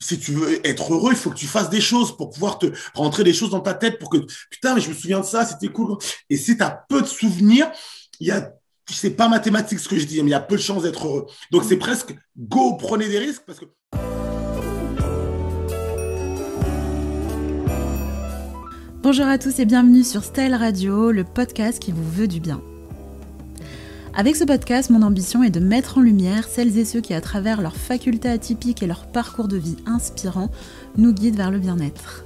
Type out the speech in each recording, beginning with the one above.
si tu veux être heureux, il faut que tu fasses des choses pour pouvoir te rentrer des choses dans ta tête pour que, putain, mais je me souviens de ça, c'était cool. Et si tu as peu de souvenirs, il y a, c'est pas mathématique ce que je dis, mais il y a peu de chances d'être heureux. Donc c'est presque go, prenez des risques parce que. Bonjour à tous et bienvenue sur Style Radio, le podcast qui vous veut du bien. Avec ce podcast, mon ambition est de mettre en lumière celles et ceux qui, à travers leurs facultés atypiques et leur parcours de vie inspirant, nous guident vers le bien-être.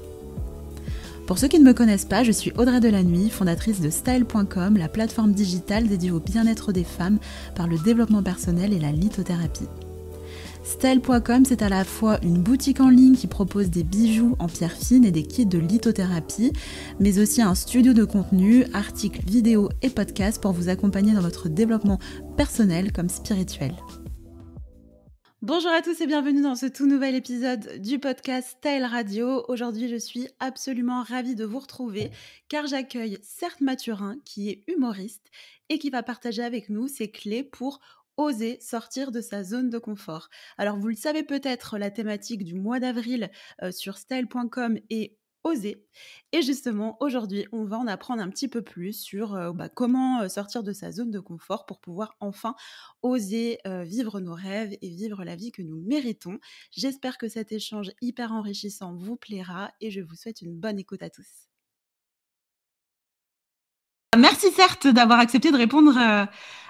Pour ceux qui ne me connaissent pas, je suis Audrey Delannuy, fondatrice de Style.com, la plateforme digitale dédiée au bien-être des femmes par le développement personnel et la lithothérapie. Style.com, c'est à la fois une boutique en ligne qui propose des bijoux en pierre fine et des kits de lithothérapie, mais aussi un studio de contenu, articles, vidéos et podcasts pour vous accompagner dans votre développement personnel comme spirituel. Bonjour à tous et bienvenue dans ce tout nouvel épisode du podcast Style Radio. Aujourd'hui, je suis absolument ravie de vous retrouver car j'accueille Certes Mathurin qui est humoriste et qui va partager avec nous ses clés pour oser sortir de sa zone de confort. Alors vous le savez peut-être, la thématique du mois d'avril euh, sur style.com est oser. Et justement, aujourd'hui, on va en apprendre un petit peu plus sur euh, bah, comment euh, sortir de sa zone de confort pour pouvoir enfin oser vivre nos rêves et vivre la vie que nous méritons. J'espère que cet échange hyper enrichissant vous plaira et je vous souhaite une bonne écoute à tous. Merci certes d'avoir accepté de répondre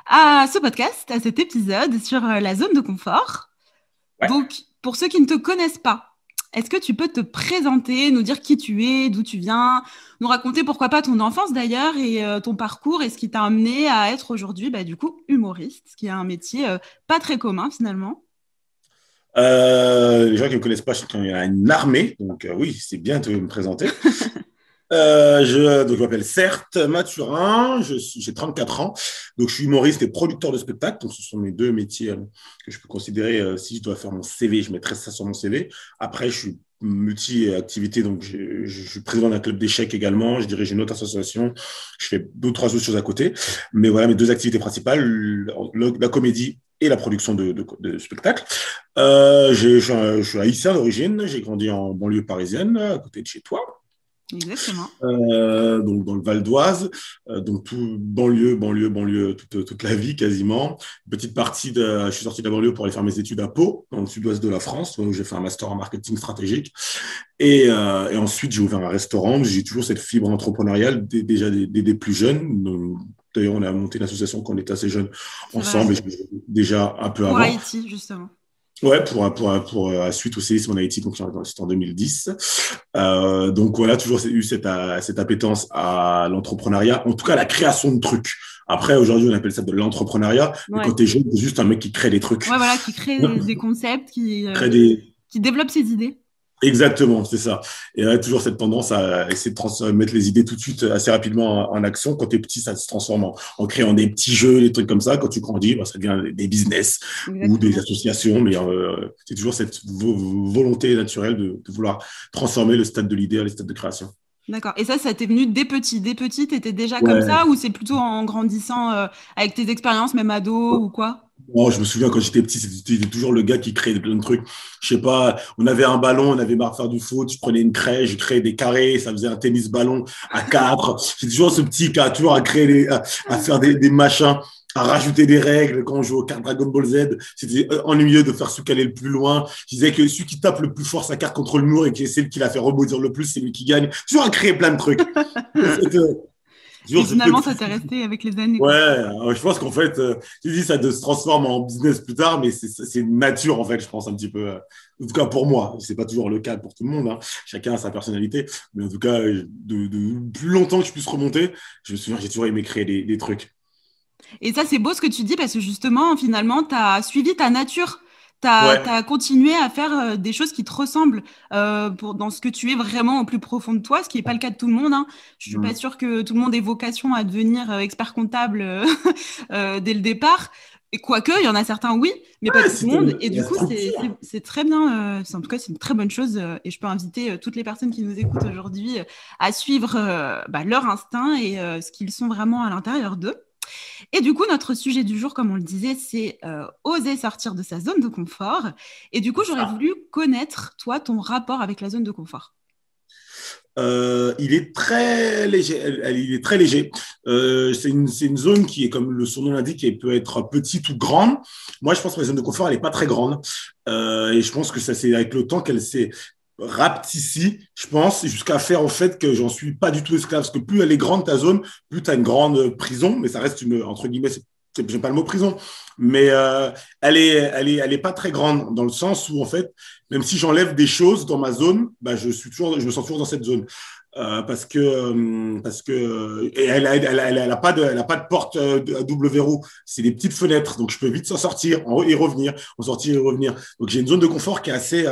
à ce podcast, à cet épisode sur euh, la zone de confort. Donc, pour ceux qui ne te connaissent pas, est-ce que tu peux te présenter, nous dire qui tu es, d'où tu viens, nous raconter pourquoi pas ton enfance d'ailleurs et euh, ton parcours et ce qui t'a amené à être aujourd'hui, bah, du coup, humoriste, ce qui est un métier euh, pas très commun finalement? Les gens qui ne me connaissent pas, je qu'il y a une armée, donc oui, c'est bien de me présenter. Euh, je, donc, je m'appelle Certes Mathurin, j'ai 34 ans, donc je suis humoriste et producteur de spectacle. Donc, ce sont mes deux métiers euh, que je peux considérer. Euh, si je dois faire mon CV, je mettrai ça sur mon CV. Après, je suis multi-activité, donc je, suis président d'un club d'échecs également, je dirige une autre association, je fais deux trois autres choses à côté. Mais voilà mes deux activités principales, la comédie et la production de, spectacles. Je suis haïtien d'origine, j'ai grandi en banlieue parisienne, à côté de chez toi. Exactement. Euh, donc dans le Val d'Oise, euh, donc tout banlieue, banlieue, banlieue, toute, toute la vie quasiment. petite partie de, je suis sorti de la banlieue pour aller faire mes études à Pau, dans le sud-ouest de la France, où j'ai fait un master en marketing stratégique. Et, euh, et ensuite j'ai ouvert un restaurant. J'ai toujours cette fibre entrepreneuriale déjà des, des, plus jeunes. D'ailleurs, on a monté une association quand on était assez jeunes ensemble, et déjà un peu pour avant. Haïti, justement. Ouais, pour, pour, pour, la suite au séisme en Haïti, donc c'était en 2010. Euh, donc voilà, toujours eu cette, cette appétence à l'entrepreneuriat, en tout cas à la création de trucs. Après, aujourd'hui, on appelle ça de l'entrepreneuriat. Mais quand t'es jeune, c'est juste un mec qui crée des trucs. Ouais, voilà, qui crée des, concepts, qui, euh, qui développe ses idées. Exactement, c'est ça. Et y a toujours cette tendance à essayer de mettre les idées tout de suite assez rapidement en, action. Quand tu es petit, ça se transforme en, créant des petits jeux, des trucs comme ça. Quand tu grandis, bah, ça devient des business ou des associations. Mais euh, c'est toujours cette volonté naturelle de, vouloir transformer le stade de l'idée à le stade de création. D'accord. Et ça, ça t'est venu dès petit. Dès petit, tu étais déjà comme ça ou c'est plutôt en grandissant euh, avec tes expériences, même ado ou quoi? Oh, je me souviens quand j'étais petit, c'était toujours le gars qui créait plein de trucs. Je sais pas, on avait un ballon, on avait marre de faire du foot, je prenais une craie, je créais des carrés, ça faisait un tennis ballon à quatre. J'ai toujours ce petit qui a toujours à créer, des, à, faire des, des, machins, à rajouter des règles. Quand on joue au carte Dragon Ball Z, c'était ennuyeux de faire celui qui allait le plus loin. Je disais que celui qui tape le plus fort sa carte contre le mur et qui essaie qui la fait rebondir le plus, c'est lui qui gagne. Toujours à créer plein de trucs. Et finalement, ça t'est resté avec les années. Ouais, je pense qu'en fait, euh, tu dis ça se transforme en business plus tard, mais c'est une nature en fait, je pense un petit peu. Euh, en tout cas pour moi, c'est pas toujours le cas pour tout le monde. Hein. Chacun a sa personnalité, mais en tout cas, de, de, plus longtemps que je puisse remonter, je me souviens, j'ai toujours aimé créer des, des trucs. Et ça, c'est beau ce que tu dis parce que justement, finalement, tu as suivi ta nature tu as, continué à faire euh, des choses qui te ressemblent euh, pour, dans ce que tu es vraiment au plus profond de toi, ce qui n'est pas le cas de tout le monde. Hein. Je ne suis pas mm. sûre que tout le monde ait vocation à devenir euh, expert comptable dès le départ. Et quoique, il y en a certains, oui, mais pas tout le monde. Et du coup, c'est très bien. en tout cas, c'est une très bonne chose. et je peux inviter toutes les personnes qui nous écoutent aujourd'hui à suivre bah, leur instinct et ce qu'ils sont vraiment à l'intérieur d'eux. Et du coup, notre sujet du jour, comme on le disait, c'est euh, oser sortir de sa zone de confort. Et du coup, j'aurais voulu connaître, toi, ton rapport avec la zone de confort. Euh, il est très léger. il est très léger. Euh, c'est une, une, zone qui est, comme le son nom l'indique, qui peut être petite ou grande. Moi, je pense que ma zone de confort, elle n'est pas très grande. Euh, et je pense que ça, c'est avec le temps qu'elle s'est ici, je pense, jusqu'à faire en fait que j'en suis pas du tout esclave. Parce que plus elle est grande, ta zone, plus tu as une grande prison, mais ça reste une, entre guillemets, j'aime pas le mot prison, mais euh, elle est, elle est, elle est pas très grande dans le sens où en fait, même si j'enlève des choses dans ma zone, bah, je suis toujours, je me sens toujours dans cette zone. Euh, parce que euh, parce que et elle, elle, elle, elle, a pas de elle a pas de porte à double verrou. C'est des petites fenêtres. Donc je peux vite s'en sortir et revenir en sortir et revenir. Donc j'ai une zone de confort qui est assez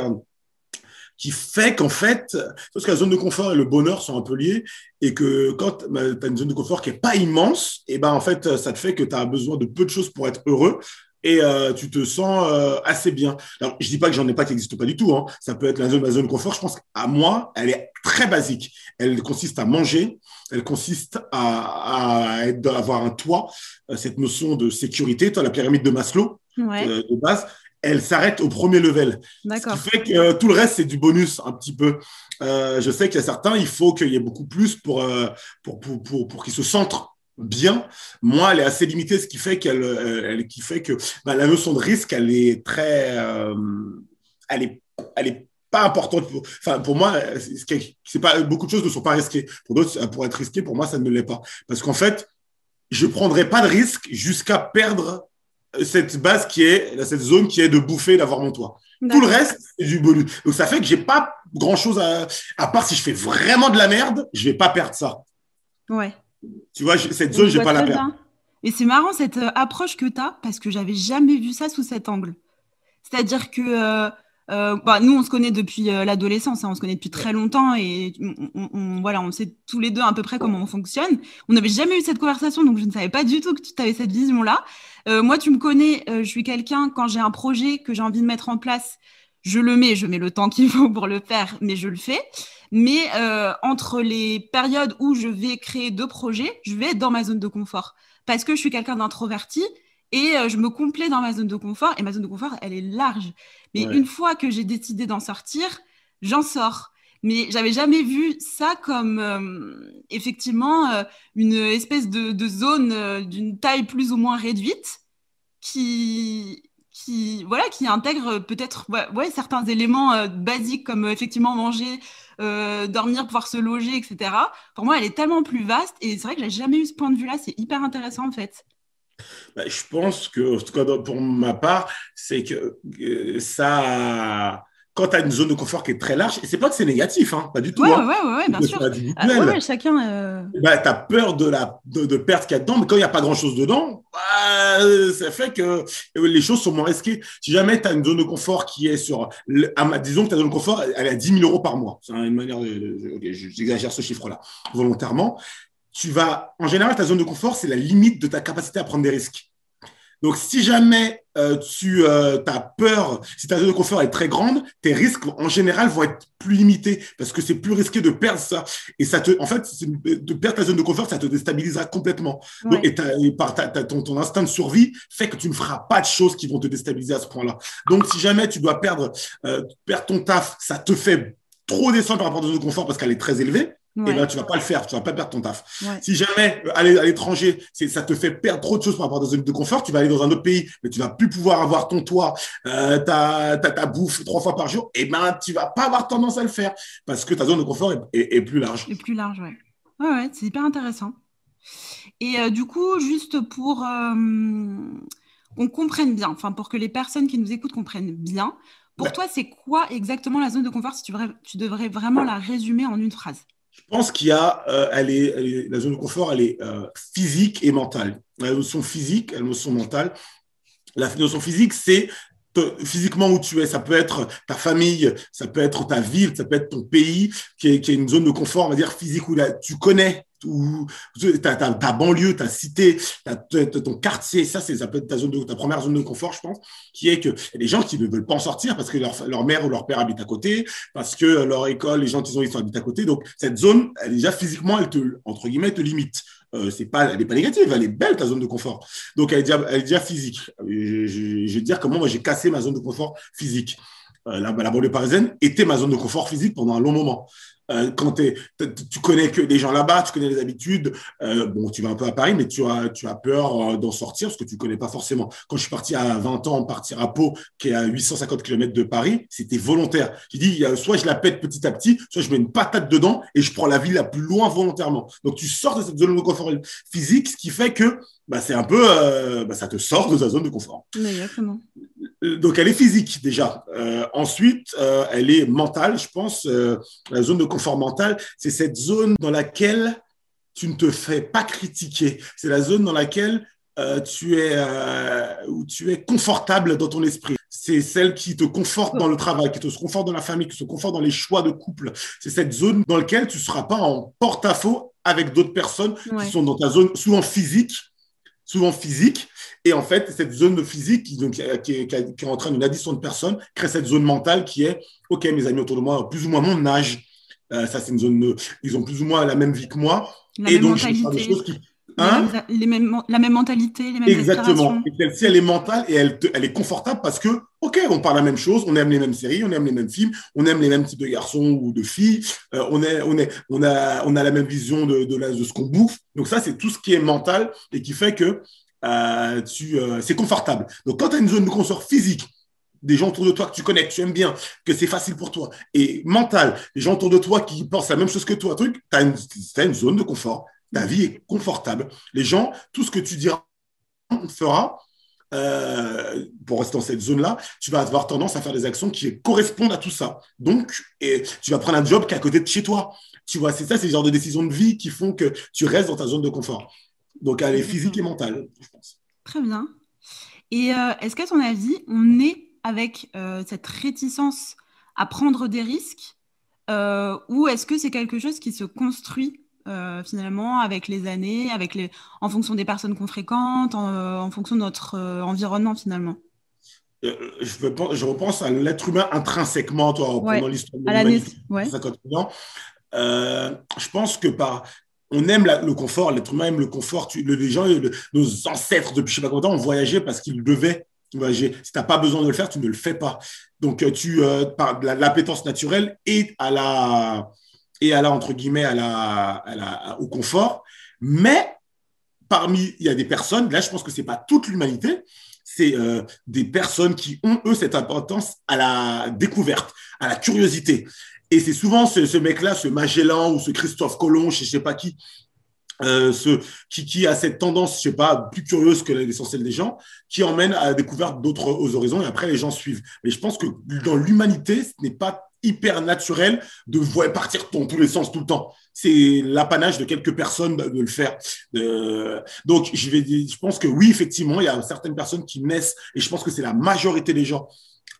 qui fait qu'en fait, parce que la zone de confort et le bonheur sont un peu liés, et que quand bah, tu as une zone de confort qui est pas immense, et ben en fait, ça te fait que tu as besoin de peu de choses pour être heureux, et euh, tu te sens euh, assez bien. Alors, je dis pas que j'en ai pas qui n'existe pas du tout. Hein. Ça peut être la zone, ma zone de confort. Je pense qu'à moi, elle est très basique. Elle consiste à manger. Elle consiste à, à, avoir un toit. Euh, cette notion de sécurité, toi, la pyramide de Maslow ouais. de base elle s'arrête au premier level. D'accord. Ce qui fait que euh, tout le reste, c'est du bonus un petit peu. Euh, je sais qu'il y a certains, il faut qu'il y ait beaucoup plus pour, euh, pour, pour, pour, pour qu'ils se centrent bien. Moi, elle est assez limitée, ce qui fait qu'elle, elle, qui fait que bah, la notion de risque, elle est très, elle est, elle est pas importante. Pour, enfin, pour moi, c'est pas beaucoup de choses ne sont pas risquées. Pour d'autres, pour être risqué, pour moi, ça ne l'est pas, parce qu'en fait, je prendrai pas de risque jusqu'à perdre cette base qui est, cette zone qui est de bouffer, d'avoir mon toit. Tout le reste, c'est du bonus. Donc, ça fait que j'ai pas grand chose à, à part si je fais vraiment de la merde, je vais pas perdre ça. Ouais. Tu vois, cette zone, je vais pas la perdre. Et c'est marrant cette euh, approche que tu as parce que j'avais jamais vu ça sous cet angle. C'est-à-dire que euh, euh, bah, nous, on se connaît depuis euh, l'adolescence, hein, on se connaît depuis très longtemps et on, voilà, on sait tous les deux à peu près comment on fonctionne. On n'avait jamais eu cette conversation, donc je ne savais pas du tout que tu avais cette vision-là. Euh, moi, tu me connais, je suis quelqu'un, quand j'ai un projet que j'ai envie de mettre en place, je le mets, je mets le temps qu'il faut pour le faire, mais je le fais. Mais entre les périodes où je vais créer deux projets, je vais être dans ma zone de confort parce que je suis quelqu'un d'introverti et je me complais dans ma zone de confort. Et ma zone de confort, elle est large. Mais ouais. une fois que j'ai décidé d'en sortir, j'en sors. Mais j'avais jamais vu ça comme euh, effectivement euh, une espèce de, de zone euh, d'une taille plus ou moins réduite qui, qui, voilà, qui intègre peut-être ouais, ouais, certains éléments basiques comme effectivement manger, dormir, pouvoir se loger, etc. Pour moi, elle est tellement plus vaste et c'est vrai que j'ai jamais eu ce point de vue-là. C'est hyper intéressant en fait. Bah, je pense que, en tout cas pour ma part, c'est que euh, ça. Quand tu as une zone de confort qui est très large, et c'est pas que c'est négatif, hein, pas du tout. Ouais, hein, ouais, ouais, bien sûr. Ah, ouais, chacun. Euh... Bah, tu as peur de, la, de, de perdre ce qu'il y a dedans, mais quand il n'y a pas grand-chose dedans, bah, ça fait que les choses sont moins risquées. Si jamais tu as une zone de confort qui est sur. Disons que ta zone de confort, elle est à 10 000 euros par mois. C'est une manière de. Okay, J'exagère ce chiffre-là volontairement tu vas, en général, ta zone de confort, c'est la limite de ta capacité à prendre des risques. Donc, si jamais euh, tu euh, as peur, si ta zone de confort est très grande, tes risques en général vont être plus limités parce que c'est plus risqué de perdre ça. Et ça te, en fait, de perdre ta zone de confort, ça te déstabilisera complètement. Ouais. Donc, et, et par ta, ta, ton, ton, instinct de survie fait que tu ne feras pas de choses qui vont te déstabiliser à ce point-là. Donc, si jamais tu dois perdre, euh, perdre ton taf, ça te fait trop descendre par rapport à ta zone de confort parce qu'elle est très élevée. Ouais. Et ben, tu vas pas le faire, tu vas pas perdre ton taf. Ouais. Si jamais aller à l'étranger, ça te fait perdre trop de choses par rapport à ta zone de confort, tu vas aller dans un autre pays, mais tu vas plus pouvoir avoir ton toit, euh, ta, ta, ta, bouffe trois fois par jour, et ben tu vas pas avoir tendance à le faire parce que ta zone de confort est, est, est plus large. Est plus large, ouais. Ouais, ouais, c'est hyper intéressant. Et euh, du coup, juste pour euh, qu'on comprenne bien, enfin pour que les personnes qui nous écoutent comprennent bien, pour ouais. toi, c'est quoi exactement la zone de confort si tu, tu devrais vraiment la résumer en une phrase? Je pense qu'il y a, euh, la zone de confort, elle est euh, physique et mentale. La notion physique, la notion mentale. La notion physique, c'est physiquement où tu es. Ça peut être ta famille, ça peut être ta ville, ça peut être ton pays, qui est, qui est une zone de confort, on va dire physique, où là, tu connais où ta, ta, banlieue, ta cité, ton quartier, ça, c'est, ta, ta première zone de confort, je pense, qui est que des gens qui ne veulent pas en sortir parce que leur, leur mère ou leur père habite à côté, parce que leur école, les gens qui ont ils sont habitent à côté. Donc, cette zone, elle, déjà physiquement, elle te, entre guillemets, te limite. euh, c'est pas, elle n'est pas négative, elle est belle ta zone de confort. Donc elle est déjà, elle est déjà physique. Je, je, je, vais dire comment moi j'ai cassé ma zone de confort physique. Euh, la, la banlieue parisienne était ma zone de confort physique pendant un long moment. Euh, quand tu connais que des gens là-bas, tu connais les habitudes. Euh, bon, tu vas un peu à Paris, mais tu as, peur euh, d'en sortir parce que tu connais pas forcément. Quand je suis parti à 20 ans, partir à Pau, qui est à 850 km de Paris, c'était volontaire. J'ai dit, soit je la pète petit à petit, soit je mets une patate dedans et je prends la ville la plus loin volontairement. Donc, tu sors de cette zone de confort physique, ce qui fait que bah, c'est un peu, bah, ça te sort de ta zone de confort. Exactement. Euh, donc, elle est physique déjà. Euh, ensuite, euh, elle est mentale, je pense. Euh, la zone de confort mental, c'est cette zone dans laquelle tu ne te fais pas critiquer. C'est la zone dans laquelle tu es où tu es confortable dans ton esprit. C'est celle qui te conforte dans le travail, qui te conforte dans la famille, qui te conforte dans les choix de couple. C'est cette zone dans laquelle tu ne seras pas en porte-à-faux avec d'autres personnes Ouais. qui sont dans ta zone souvent physique souvent physique. Et en fait, cette zone physique qui, donc, qui, est, qui, est, qui entraîne une addition de personnes crée cette zone mentale qui est, OK, mes amis autour de moi ont plus ou moins mon âge. Euh, ça, c'est une zone, ils ont plus ou moins la même vie que moi. La et donc, je fais des choses qui. Hein les mêmes- la même mentalité, les mêmes Exactement. Et celle-ci, elle est mentale et elle, te- elle est confortable parce que, OK, on parle la même chose, on aime les mêmes séries, on aime les mêmes films, on aime les mêmes types de garçons ou de filles, euh, on, est, on, est, on, a, on a la même vision de, de, la, de ce qu'on bouffe. Donc, ça, c'est tout ce qui est mental et qui fait que euh, tu, euh, c'est confortable. Donc, quand tu as une zone de confort physique, des gens autour de toi que tu connais, que tu aimes bien, que c'est facile pour toi, et mental, des gens autour de toi qui pensent la même chose que toi, truc, tu as, as, une zone de confort. Ta vie est confortable. Les gens, tout ce que tu diras, feras, euh, pour rester dans cette zone-là, tu vas avoir tendance à faire des actions qui correspondent à tout ça. Donc, et tu vas prendre un job qui est à côté de chez toi. Tu vois, c'est ça, c'est le genre de décisions de vie qui font que tu restes dans ta zone de confort. Donc, elle est physique et mentale, je pense. Très bien. Et euh, est-ce qu'à ton avis, on est avec euh, cette réticence à prendre des risques ou est-ce que c'est quelque chose qui se construit euh, finalement avec les années, avec les... en fonction des personnes qu'on fréquente, en, en, fonction de notre euh, environnement finalement Euh, je, veux, je, repense à l'être humain intrinsèquement, toi, ouais. pendant l'histoire de l'humanité. Ouais. 50 ans. Euh, je pense que par on aime la, le confort, l'être humain aime le confort. Tu, le, les gens, le, nos ancêtres depuis je sais pas combien de temps ont voyagé parce qu'ils devaient voyager. Si tu n'as pas besoin de le faire, tu ne le fais pas. Donc, tu, euh, par l'appétence naturelle et à la, et à la, entre guillemets, à la, à la, au confort. Mais parmi, il y a des personnes, là, je pense que ce n'est pas toute l'humanité, c'est euh, des personnes qui ont, eux, cette importance à la découverte, à la curiosité. Et c'est souvent ce, ce mec-là, ce Magellan ou ce Christophe Colomb, je ne sais pas qui, euh, ce, qui, qui, a cette tendance, je sais pas, plus curieuse que l'essentiel des gens, qui emmène à la découverte d'autres horizons et après les gens suivent. Mais je pense que dans l'humanité, ce n'est pas hyper naturel de ouais, partir dans tous les sens tout le temps. C'est l'apanage de quelques personnes de, de le faire. Euh, donc, je, vais, je pense que oui, effectivement, il y a certaines personnes qui naissent, et je pense que c'est la majorité des gens,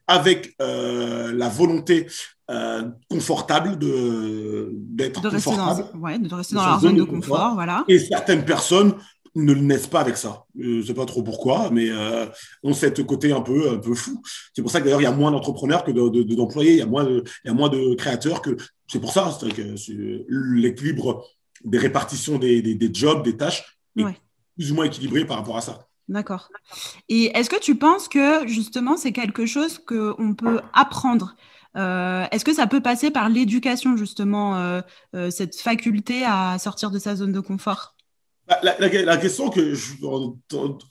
avec euh, la volonté euh, confortable de d'être confortable, dans, ouais, de rester dans, leur zone de confort, confort, voilà. Et certaines personnes ne naissent pas avec ça. Je sais pas trop pourquoi, mais euh, ont cette côté un peu un peu fou. C'est pour ça que d'ailleurs il y a moins d'entrepreneurs que d'employés, de, de, il y a moins de il y a moins de créateurs que c'est pour ça que l'équilibre des répartitions des, des, des, jobs, des tâches est ouais. plus ou moins équilibré par rapport à ça. D'accord. Et est-ce que tu penses que justement c'est quelque chose qu'on peut apprendre euh, Est-ce que ça peut passer par l'éducation justement, euh, euh, cette faculté à sortir de sa zone de confort? La, la, la, question que je, en,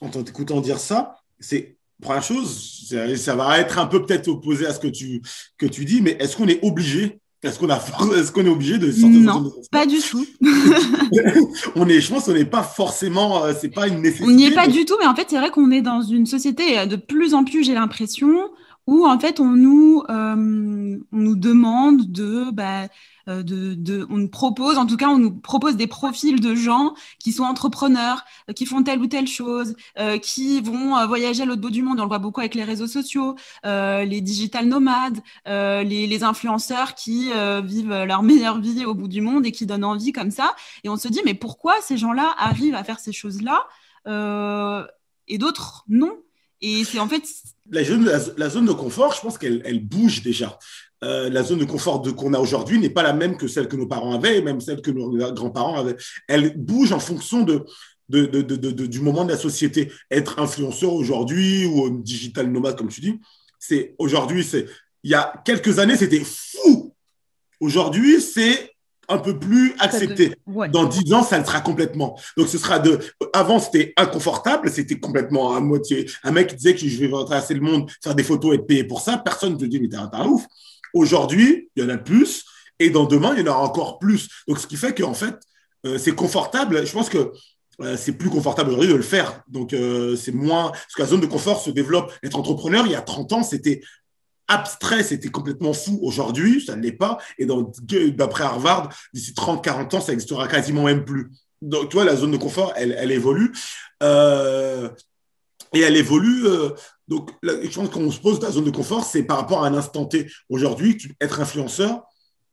en, t'écoutant dire ça, c'est première chose, ça va être un peu peut-être opposé à ce que tu, que tu dis, mais est-ce qu'on est obligé? Est-ce qu'on est, qu'on est obligé de sortir Non, de pas du tout. on est, je pense qu'on n'est pas forcément, euh, c'est pas une nécessité. On n'y est pas mais... du tout, mais en fait, c'est vrai qu'on est dans une société de plus en plus, j'ai l'impression, où en fait, on nous, euh, on nous demande de, bah, de, de, on nous propose, en tout cas, on nous propose des profils de gens qui sont entrepreneurs, qui font telle ou telle chose, euh, qui vont euh, voyager à l'autre bout du monde. On le voit beaucoup avec les réseaux sociaux, euh, les digital nomades, euh, les, les, influenceurs qui euh, vivent leur meilleure vie au bout du monde et qui donnent envie comme ça. Et on se dit, mais pourquoi ces gens-là arrivent à faire ces choses-là euh, et d'autres non Et c'est en fait la zone, la, zone, de confort, je pense qu'elle elle bouge déjà. euh, la zone de confort qu'on a aujourd'hui n'est pas la même que celle que nos parents avaient, même celle que nos grands-parents avaient. Elle bouge en fonction de, de, de, du moment de la société. Être influenceur aujourd'hui ou digital nomade, comme tu dis, c'est aujourd'hui, c'est il y a quelques années, c'était fou. Aujourd'hui, c'est un peu plus accepté. Dans dix ans, ça le sera complètement. Donc, ce sera de. Avant, c'était inconfortable, c'était complètement à moitié. Un mec qui disait que je vais traverser le monde, faire des photos et être payé pour ça, personne ne te dit, mais t'es un, ouf. Aujourd'hui, il y en a plus, et dans demain, il y en aura encore plus. Donc, ce qui fait qu'en fait, euh, c'est confortable. Je pense que euh, c'est plus confortable aujourd'hui de le faire. Donc, euh, c'est moins. Parce que la zone de confort se développe. Être entrepreneur, il y a 30 ans, c'était abstrait, c'était complètement fou. Aujourd'hui, ça ne l'est pas. Et d'après Harvard, d'ici 30-40 ans, ça n'existera quasiment même plus. Donc, tu vois, la zone de confort, elle, elle évolue. Euh, et elle évolue. Euh, donc, je pense qu'on se pose la zone de confort, c'est par rapport à un instant T. Aujourd'hui, être influenceur,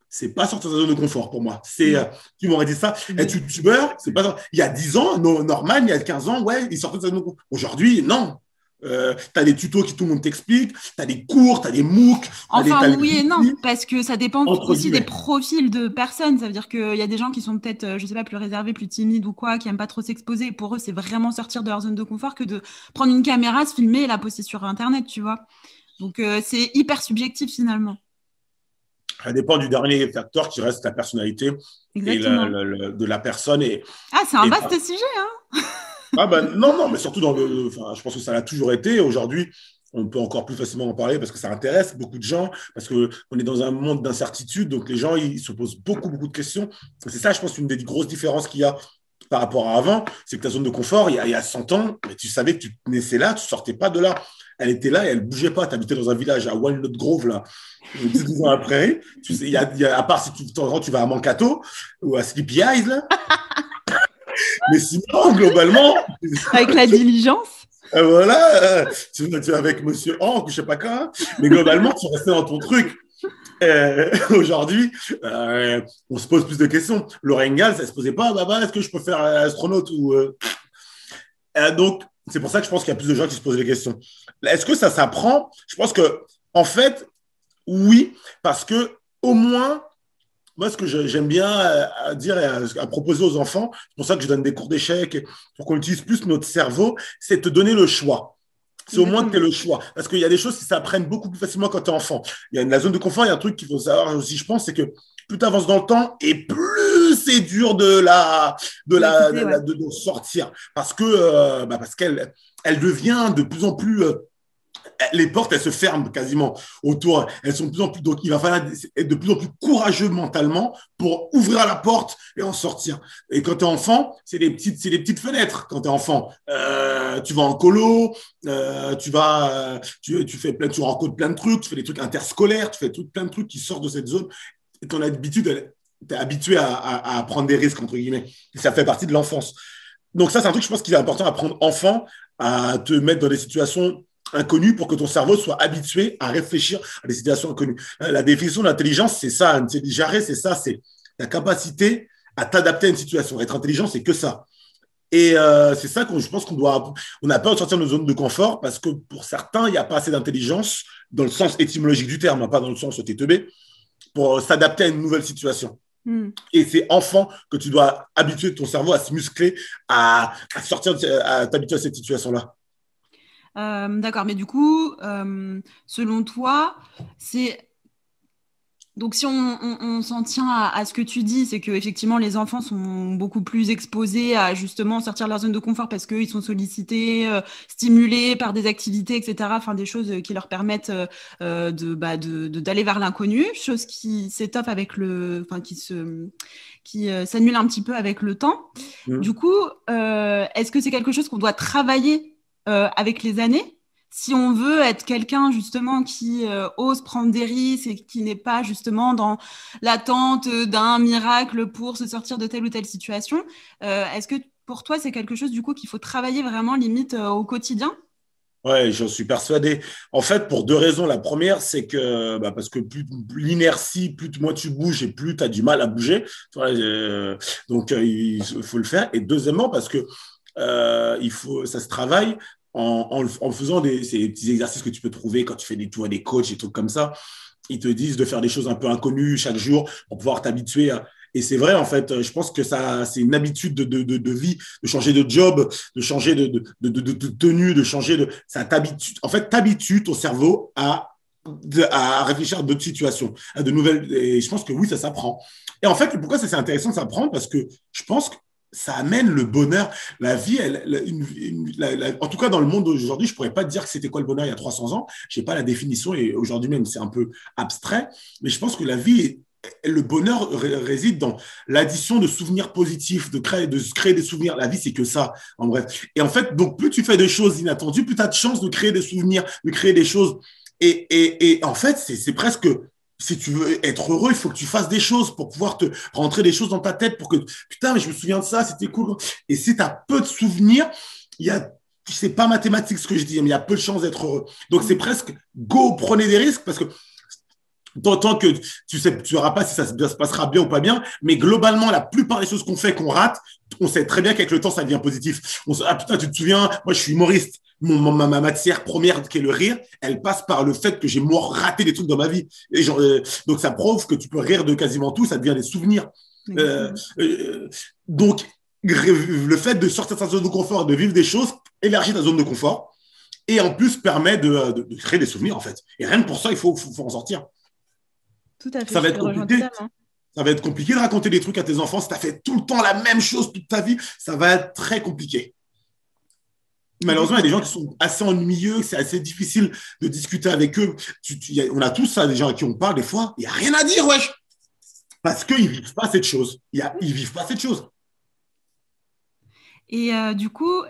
c'est pas sortir de la zone de confort pour moi. C'est, euh, tu m'aurais dit ça, être youtubeur, c'est pas. Il y a 10 ans, Norman, il y a 15 ans, ouais, il sortait de sa zone de confort. Aujourd'hui, non. Euh, tu as des tutos qui tout le monde t'explique, tu as des cours, tu as des MOOC. Enfin, oui et non, parce que ça dépend aussi des profils de personnes. Ça veut dire qu'il y a des gens qui sont peut-être, euh, je sais pas, plus réservés, plus timides ou quoi, qui aiment pas trop s'exposer. Pour eux, c'est vraiment sortir de leur zone de confort que de prendre une caméra, se filmer et la poster sur Internet, tu vois. Donc, euh, c'est hyper subjectif finalement. Ça dépend du dernier facteur qui reste la personnalité et de la personne. Et, ah, c'est un vaste sujet, hein ah ben, non, non, mais surtout dans le. Enfin, je pense que ça l'a toujours été. Aujourd'hui, on peut encore plus facilement en parler parce que ça intéresse beaucoup de gens, parce qu'on est dans un monde d'incertitude, donc les gens, ils se posent beaucoup, beaucoup de questions. C'est ça, je pense, une des grosses différences qu'il y a par rapport à avant, c'est que ta zone de confort, il y a, il y a 100 ans, tu savais que tu naissais là, tu sortais pas de là. Elle était là et elle bougeait pas. Tu habitais dans un village à Walnut Grove, là, 10 ans après. Tu sais, à part si tu, tu vas à Mankato ou à Sleepy Eyes, là. Mais sinon, globalement. Avec la diligence euh, Voilà, euh, tu, es avec monsieur Hank, je sais pas quoi. Mais globalement, tu restais dans ton truc. Euh, aujourd'hui, on se pose plus de questions. Lorengal, ça se posait pas, bah, bah, est-ce que je peux faire astronaute ou donc c'est pour ça que je pense qu'il y a plus de gens qui se posent des questions. Est-ce que ça s'apprend? Je pense que en fait, oui, parce que au moins moi, ce que j'aime bien euh, dire et à, proposer aux enfants, c'est pour ça que je donne des cours d'échecs, pour qu'on utilise plus notre cerveau, c'est de te donner le choix. C'est au moins que tu le choix. Parce qu'il y a des choses qui s'apprennent beaucoup plus facilement quand tu es enfant. Il y a une, la zone de confort, il y a un truc qu'il faut savoir aussi, je pense, c'est que plus tu avances dans le temps et plus c'est dur de la de la, de, sortir parce que euh, bah, parce qu'elle elle devient de plus en plus euh, les portes, elles se ferment quasiment autour. Elles sont de plus en plus. Donc, il va falloir être de plus en plus courageux mentalement pour ouvrir la porte et en sortir. Et quand tu es enfant, c'est des petites, c'est des petites fenêtres. Quand tu es enfant, euh, tu vas en colo, euh, tu vas, tu, tu fais plein, tu rencontres plein de trucs, tu fais des trucs interscolaires, tu fais tout, plein de trucs qui sortent de cette zone. Et ton habitude, tu es habitué à, prendre des risques entre guillemets. Et ça fait partie de l'enfance. Donc ça, c'est un truc, je pense, qu'il est important à prendre enfant, à te mettre dans des situations inconnu pour que ton cerveau soit habitué à réfléchir à des situations inconnues. La définition de l'intelligence, c'est ça. Jarret, c'est ça, c'est la capacité à t'adapter à une situation. Être intelligent, c'est que ça. Et euh, c'est ça que je pense qu'on doit. On n'a pas de sortir de nos zones de confort parce que pour certains, il n'y a pas assez d'intelligence dans le sens étymologique du terme, hein, pas dans le sens TTB, pour s'adapter à une nouvelle situation. Hmm. Et c'est enfant que tu dois habituer ton cerveau à se muscler, à, à sortir, à t'habituer à cette situation-là. Euh, d'accord, mais du coup, euh, selon toi, c'est donc si on, s'en tient à, ce que tu dis, c'est que effectivement les enfants sont beaucoup plus exposés à justement sortir de leur zone de confort parce qu'ils sont sollicités, euh, stimulés par des activités, etc. Enfin des choses qui leur permettent de bah, d'aller vers l'inconnu, chose qui s'étoffe avec le, enfin qui se qui s'annule un petit peu avec le temps. Mmh. Du coup, est-ce que c'est quelque chose qu'on doit travailler euh, avec les années. Si on veut être quelqu'un justement qui euh, ose prendre des risques et qui n'est pas justement dans l'attente d'un miracle pour se sortir de telle ou telle situation, euh, est-ce que pour toi c'est quelque chose du coup qu'il faut travailler vraiment limite au quotidien? Ouais, j'en suis persuadé. En fait, pour deux raisons. La première, c'est que bah, parce que plus, l'inertie, plus moins tu bouges et plus tu as du mal à bouger. donc, il faut le faire. Et deuxièmement, parce que euh, il faut, ça se travaille en, en, faisant des, ces petits exercices que tu peux trouver quand tu fais des tours des coachs et trucs comme ça. ils te disent de faire des choses un peu inconnues chaque jour pour pouvoir t'habituer et c'est vrai, en fait, je pense que ça, c'est une habitude de, de, de, vie, de changer de job, de changer de, de, tenue, de changer de. Ça t'habitue. En fait, t'habitues ton cerveau à à réfléchir à d'autres situations, à de nouvelles. Et je pense que oui, ça s'apprend. Et en fait, pourquoi c'est intéressant de s'apprendre? Parce que je pense que ça amène le bonheur. La vie, elle, une, en tout cas dans le monde d'aujourd'hui, je pourrais pas te dire que c'était quoi le bonheur il y a 300 ans. Je n'ai pas la définition et aujourd'hui même c'est un peu abstrait. Mais je pense que la vie le bonheur réside dans l'addition de souvenirs positifs, de créer, de créer des souvenirs. La vie, c'est que ça, en bref. Et en fait, donc, plus tu fais des choses inattendues, plus tu as de chances de créer des souvenirs, de créer des choses. Et, et, et en fait, c'est presque, si tu veux être heureux, il faut que tu fasses des choses pour pouvoir te rentrer des choses dans ta tête pour que, putain, mais je me souviens de ça, c'était cool. Et si tu as peu de souvenirs, il y a c'est pas mathématique ce que je dis, mais il y a peu de chances d'être heureux. Donc c'est presque go, prenez des risques parce que tant que tu sais, tu sauras pas si ça se passera bien ou pas bien, mais globalement, la plupart des choses qu'on fait, qu'on rate, on sait très bien qu'avec le temps, ça devient positif. On ah putain, tu te souviens, moi, je suis humoriste. Mon, ma, matière première, qui est le rire, elle passe par le fait que j'ai raté des trucs dans ma vie. Et genre, euh, donc, ça prouve que tu peux rire de quasiment tout, ça devient des souvenirs. Euh, euh, donc, le fait de sortir de sa zone de confort, de vivre des choses, élargit ta zone de confort et en plus permet de, de, créer des souvenirs, en fait. Et rien que pour ça, il faut, faut en sortir. Ça va être compliqué. Ça va être compliqué de raconter des trucs à tes enfants si tu as fait tout le temps la même chose toute ta vie. Ça va être très compliqué. Malheureusement, il y a des gens qui sont assez ennuyeux, c'est assez difficile de discuter avec eux. on a tous ça, des gens à qui on parle des fois, il n'y a rien à dire, wesh. Parce qu'ils ne vivent pas cette chose. ils ne vivent pas cette chose. Et euh, du coup,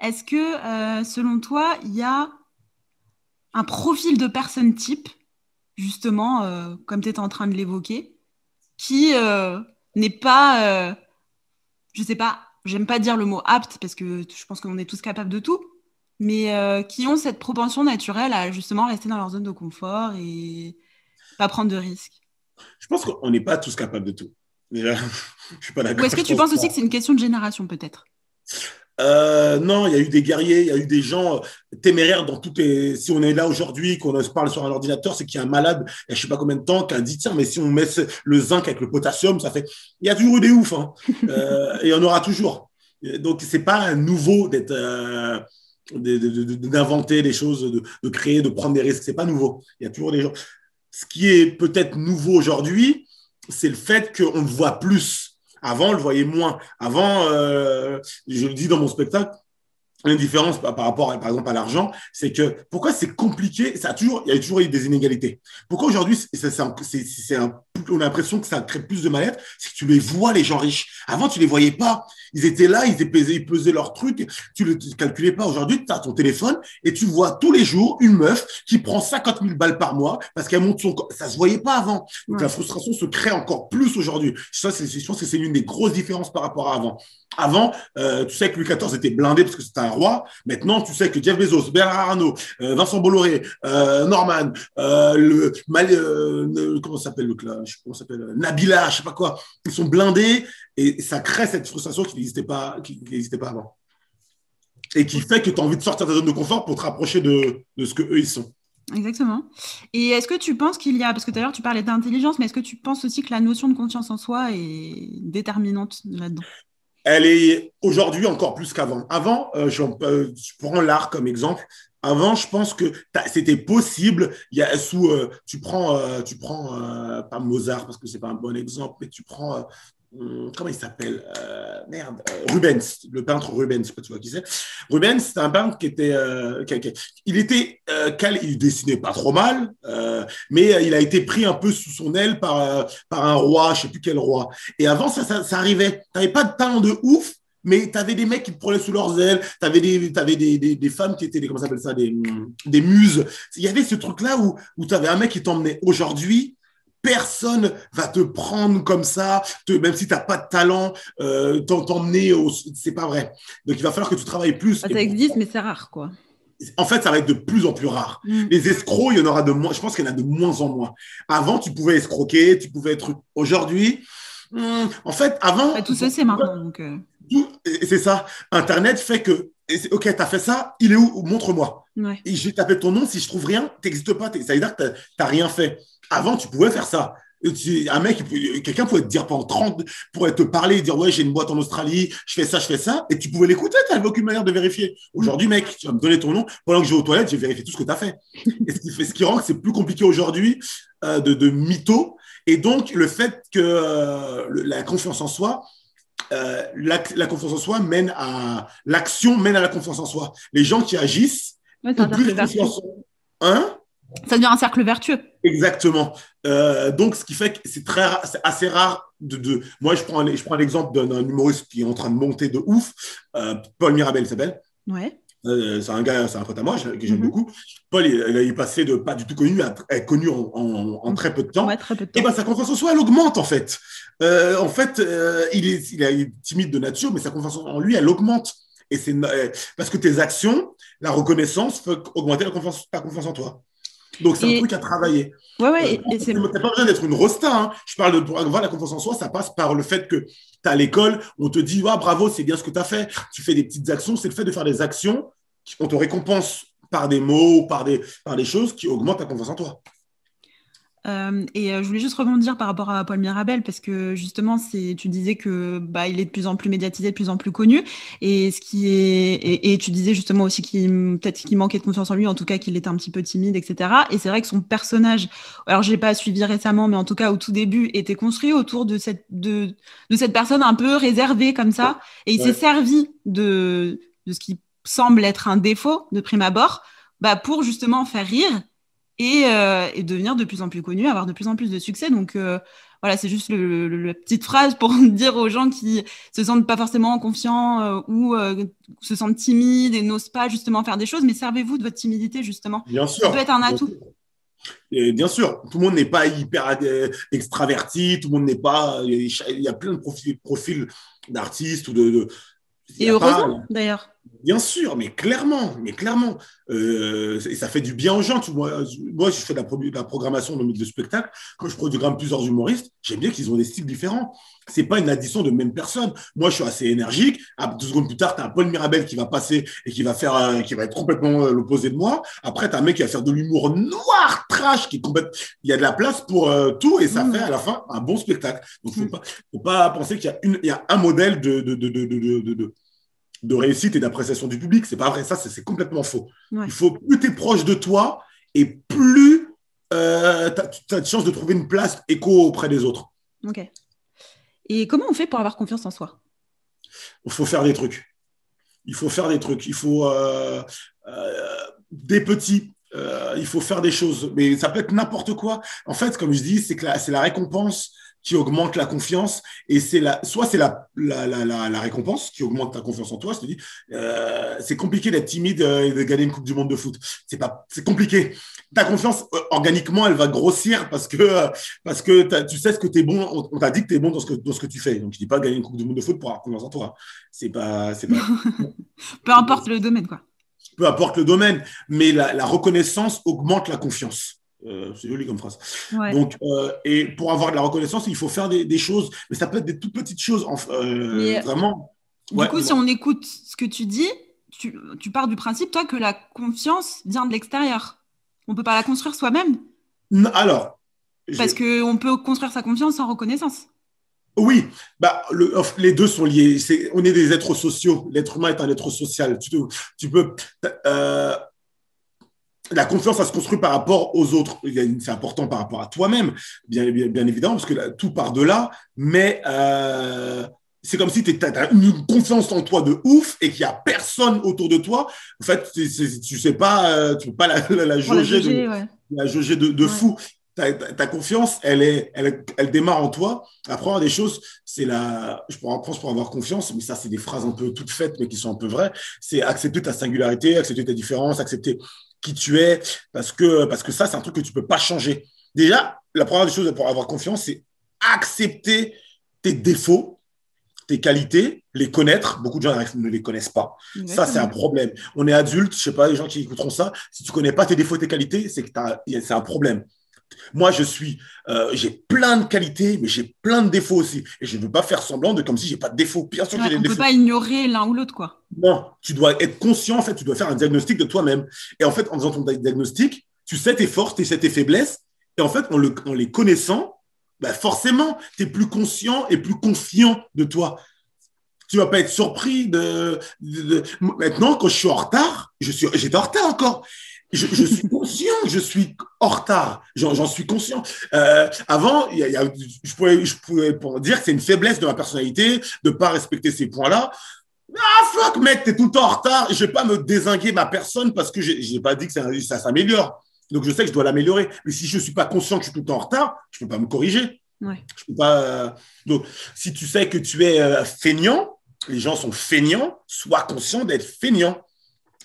est-ce que, euh, selon toi, il y a un profil de personne type justement, euh, comme tu étais en train de l'évoquer, qui n'est pas, je sais pas, j'aime pas dire le mot apte parce que je pense qu'on est tous capables de tout, mais qui ont cette propension naturelle à justement rester dans leur zone de confort et pas prendre de risques. Je pense qu'on n'est pas tous capables de tout. je suis pas d'accord. Ou est-ce que tu penses aussi que c'est une question de génération peut-être? Euh, non, il y a eu des guerriers, il y a eu des gens euh, téméraires dans toutes les. Si on est là aujourd'hui, qu'on se parle sur un ordinateur, c'est qu'il y a un malade, il y a je sais pas combien de temps, qui a dit tiens, mais si on met le zinc avec le potassium, ça fait. Il y a toujours eu des oufs, hein. euh, et il y en aura toujours. Donc c'est pas nouveau d'être. Euh, d'inventer des choses, de, de, créer, de prendre des risques. C'est pas nouveau. Il y a toujours des gens. Ce qui est peut-être nouveau aujourd'hui, c'est le fait qu'on voit plus avant, on le voyait moins. Avant, euh, je le dis dans mon spectacle, une différence par, rapport, par exemple, à l'argent, c'est que pourquoi c'est compliqué Ça a toujours, il y a toujours eu des inégalités. Pourquoi aujourd'hui, c'est un, on a l'impression que ça crée plus de mal-être, c'est que tu les vois les gens riches. Avant, tu les voyais pas. Ils étaient là, ils pesaient, ils pesaient leurs trucs, tu ne calculais pas. Aujourd'hui, tu as ton téléphone et tu vois tous les jours une meuf qui prend 50 000 balles par mois parce qu'elle monte son Ça se voyait pas avant. Donc la frustration se crée encore plus aujourd'hui. Ça, je pense que c'est une des grosses différences par rapport à avant. Avant, euh, tu sais que Louis XIV était blindé parce que c'était un roi. Maintenant, tu sais que Jeff Bezos, Bernard Arnault, euh, Vincent Bolloré, euh, Norman, le, comment s'appelle le comment s'appelle Nabila, je sais pas quoi, ils sont blindés et ça crée cette frustration qui n'existait pas, qui n'existait pas avant. Et qui fait que tu as envie de sortir de ta zone de confort pour te rapprocher de, de ce que eux ils sont. Exactement. Et est-ce que tu penses qu'il y a, parce que tout à l'heure tu parlais d'intelligence, mais est-ce que tu penses aussi que la notion de confiance en soi est déterminante là-dedans? Elle est aujourd'hui encore plus qu'avant. Avant, euh, je, euh, je prends l'art comme exemple. Avant, je pense que c'était possible. Il y a sous, euh, tu prends, tu prends pas Mozart parce que c'est pas un bon exemple, mais tu prends Hum, comment il s'appelle euh, Merde, euh, Rubens, le peintre Rubens, je sais pas tu vois qui c'est. Rubens, c'est un peintre qui était, euh, il était, il dessinait pas trop mal, mais il a été pris un peu sous son aile par par un roi, je sais plus quel roi. Et avant ça, ça, ça arrivait. T'avais pas de talent de ouf, mais tu avais des mecs qui te prenaient sous leurs ailes, tu avais, des, avais des, des, des, femmes qui étaient des, comment s'appelle ça, des, des muses. Il y avait ce truc-là où, où tu avais un mec qui t'emmenait. Aujourd'hui, personne va te prendre comme ça, même si tu n'as pas de talent, euh, t'emmener au... C'est pas vrai. Donc, il va falloir que tu travailles plus. ça existe, mais c'est rare, quoi. En fait, ça va être de plus en plus rare. Mm. Les escrocs, il y en aura de moins. Je pense qu'il y en a de moins en moins. Avant, tu pouvais escroquer, tu pouvais être. Aujourd'hui, hmm, en fait, avant. tout ça, c'est marrant. Donc... C'est ça. Internet fait que ok, tu as fait ça, il est où? Montre-moi. Ouais. Et j'ai tapé ton nom, si je trouve rien, tu n'existes pas. Ça veut dire que tu n'as rien fait. Avant, tu pouvais faire ça. Un mec, quelqu'un pouvait te dire pendant 30, pourrait te parler et dire Ouais, j'ai une boîte en Australie, je fais ça, je fais ça, et tu pouvais l'écouter, tu n'avais aucune manière de vérifier. Aujourd'hui, mec, tu vas me donner ton nom, pendant que je vais aux toilettes, j'ai vérifié tout ce que tu as fait. et ce qui, fait, ce qui rend que c'est plus compliqué aujourd'hui euh, de, de mytho. Et donc, le fait que euh, la confiance en soi, euh, la, la, confiance en soi mène à l'action mène à la confiance en soi. Les gens qui agissent, ouais, plus confiance en hein? Ça devient un cercle vertueux. Exactement. Euh, donc, ce qui fait que c'est très, c'est assez rare de, de, Moi, je prends, je prends l'exemple d'un humoriste qui est en train de monter de ouf. Euh, Paul Mirabel s'appelle. Ouais. Euh, c'est un gars, c'est un pote à moi que j'aime mm -hmm. beaucoup. Paul, il, il, est passé de pas du tout connu à connu en, en, en, très peu de temps. Ouais, très peu de temps. Et ben, sa confiance en soi, elle augmente en fait. Euh, en fait, euh, il, est, il est timide de nature, mais sa confiance en lui, elle augmente. Et c'est parce que tes actions, la reconnaissance, peut augmenter la confiance, ta confiance en toi. Donc, c'est un truc à travailler. Ouais, ouais. Euh, tu n'as pas besoin d'être une rosta. Hein. Je parle de pour avoir la confiance en soi, ça passe par le fait que tu à l'école, on te dit ah, bravo, c'est bien ce que tu as fait. Tu fais des petites actions. C'est le fait de faire des actions, on te récompense par des mots, par des, par des choses qui augmentent ta confiance en toi. Euh, et euh, je voulais juste rebondir par rapport à Paul Mirabel parce que justement, c'est, tu disais que bah, il est de plus en plus médiatisé, de plus en plus connu, et ce qui est, et, et tu disais justement aussi qu'il peut-être qu'il manquait de confiance en lui, en tout cas qu'il était un petit peu timide, etc. Et c'est vrai que son personnage, alors j'ai pas suivi récemment, mais en tout cas au tout début, était construit autour de cette de, de cette personne un peu réservée comme ça, et il ouais. s'est servi de de ce qui semble être un défaut de prime abord, bah, pour justement faire rire et, euh, et, devenir de plus en plus connu, avoir de plus en plus de succès. Donc euh, voilà, c'est juste le, le, la petite phrase pour dire aux gens qui se sentent pas forcément confiants euh, ou se sentent timides et n'osent pas justement faire des choses, mais servez-vous de votre timidité justement. Bien sûr. Ça peut être un atout. Et bien sûr, tout le monde n'est pas hyper extraverti, tout le monde n'est pas. Il y a plein de profils, profils d'artistes ou de. de et heureusement, d'ailleurs. Bien sûr, mais clairement, mais clairement, euh, et ça fait du bien aux gens. Tu vois, moi, je fais de la, de la programmation de, de spectacle. Quand je programme plusieurs humoristes, j'aime bien qu'ils ont des styles différents. C'est pas une addition de même personne. Moi, je suis assez énergique. À deux secondes plus tard, tu as un Paul Mirabel qui va passer et qui va faire, euh, qui va être complètement l'opposé de moi. Après, tu as un mec qui va faire de l'humour noir, trash, qui est complètement. Il y a de la place pour euh, tout et ça mmh. fait à la fin un bon spectacle. Donc, faut mmh. pas, faut pas penser qu'il y a une, il y a un modèle de, de, de, de, réussite et d'appréciation du public. C'est pas vrai, ça, c'est complètement faux. Ouais. Il faut plus tu es proche de toi et plus euh, tu as, de chance de trouver une place écho auprès des autres. Ok. Et comment on fait pour avoir confiance en soi? Il faut faire des trucs. Il faut faire des trucs. Il faut euh, euh, des petits. Il faut faire des choses. Mais ça peut être n'importe quoi. En fait, comme je dis, c'est que c'est la récompense qui augmente la confiance et c'est la soit c'est la la, la, la, récompense qui augmente ta confiance en toi je te dis euh, c'est compliqué d'être timide et de gagner une coupe du monde de foot. C'est pas c'est compliqué. Ta confiance euh, organiquement elle va grossir parce que euh, parce que tu sais ce que tu es bon on, on t'a dit que tu es bon dans ce que dans ce que tu fais. Donc je dis pas gagner une coupe du monde de foot pour avoir confiance en toi. C'est pas c'est pas peu importe le domaine quoi. Peu importe le domaine mais la reconnaissance augmente la confiance euh, c'est joli comme phrase. Ouais. Donc, euh, et pour avoir de la reconnaissance, il faut faire des, des, choses, mais ça peut être des toutes petites choses, en, euh, vraiment. Du ouais, coup, si on écoute ce que tu dis, tu, tu, pars du principe, toi, que la confiance vient de l'extérieur. On ne peut pas la construire soi-même. Alors. Parce qu'on peut construire sa confiance sans reconnaissance. Oui, bah, le, les deux sont liés. Est, on est des êtres sociaux. L'être humain est un être social. Tu, te, tu peux. Euh, la confiance, ça se construit par rapport aux autres. C'est important par rapport à toi-même, bien, bien, bien, évidemment, parce que là, tout part de là. Mais euh, c'est comme si tu as une confiance en toi de ouf et qu'il n'y a personne autour de toi. En fait, c est, c est, tu sais pas, euh, tu peux pas la, la, la jauger, de, ouais. la jauger de, de ouais. fou. Ta, ta, ta, confiance, elle, est, elle, elle démarre en toi. Après, des choses, c'est la. Je pense pour avoir confiance, mais ça, c'est des phrases un peu toutes faites, mais qui sont un peu vraies. C'est accepter ta singularité, accepter ta différence, accepter qui tu es, parce que, parce que ça, c'est un truc que tu peux pas changer. Déjà, la première des choses pour avoir confiance, c'est accepter tes défauts, tes qualités, les connaître. Beaucoup de gens ne les connaissent pas. Exactement. Ça, c'est un problème. On est adulte, je sais pas, les gens qui écouteront ça. Si tu connais pas tes défauts, tes qualités, c'est que c'est un problème. Moi, je suis, euh, j'ai plein de qualités, mais j'ai plein de défauts aussi. Et je ne veux pas faire semblant de comme si j'ai pas de défauts. Bien sûr Ouais, j'ai on des ne peut pas ignorer l'un ou l'autre, quoi. Non, tu dois être conscient, en fait, tu dois faire un diagnostic de toi-même. Et en fait, en faisant ton diagnostic, tu sais tes forces, tu sais tes faiblesses. Et en fait, en, le- en les connaissant, bah forcément, tu es plus conscient et plus confiant de toi. Tu vas pas être surpris de, de- de- Maintenant, quand je suis en retard, je suis, j'étais en retard encore. Je, je suis conscient que je suis en retard. J'en, suis conscient. Euh, avant, il y a- il y a- je, pouvais, je pouvais dire que c'est une faiblesse de ma personnalité de pas respecter ces points-là. Ah fuck mec, t'es tout le temps en retard. Je vais pas me désinguer ma personne parce que j'ai j'ai pas dit que ça, ça s'améliore. Donc je sais que je dois l'améliorer. Mais si je suis pas conscient que je suis tout le temps en retard, je peux pas me corriger. Ouais. Je peux pas. euh, Donc si tu sais que tu es euh, feignant, les gens sont feignants, sois conscient d'être feignant.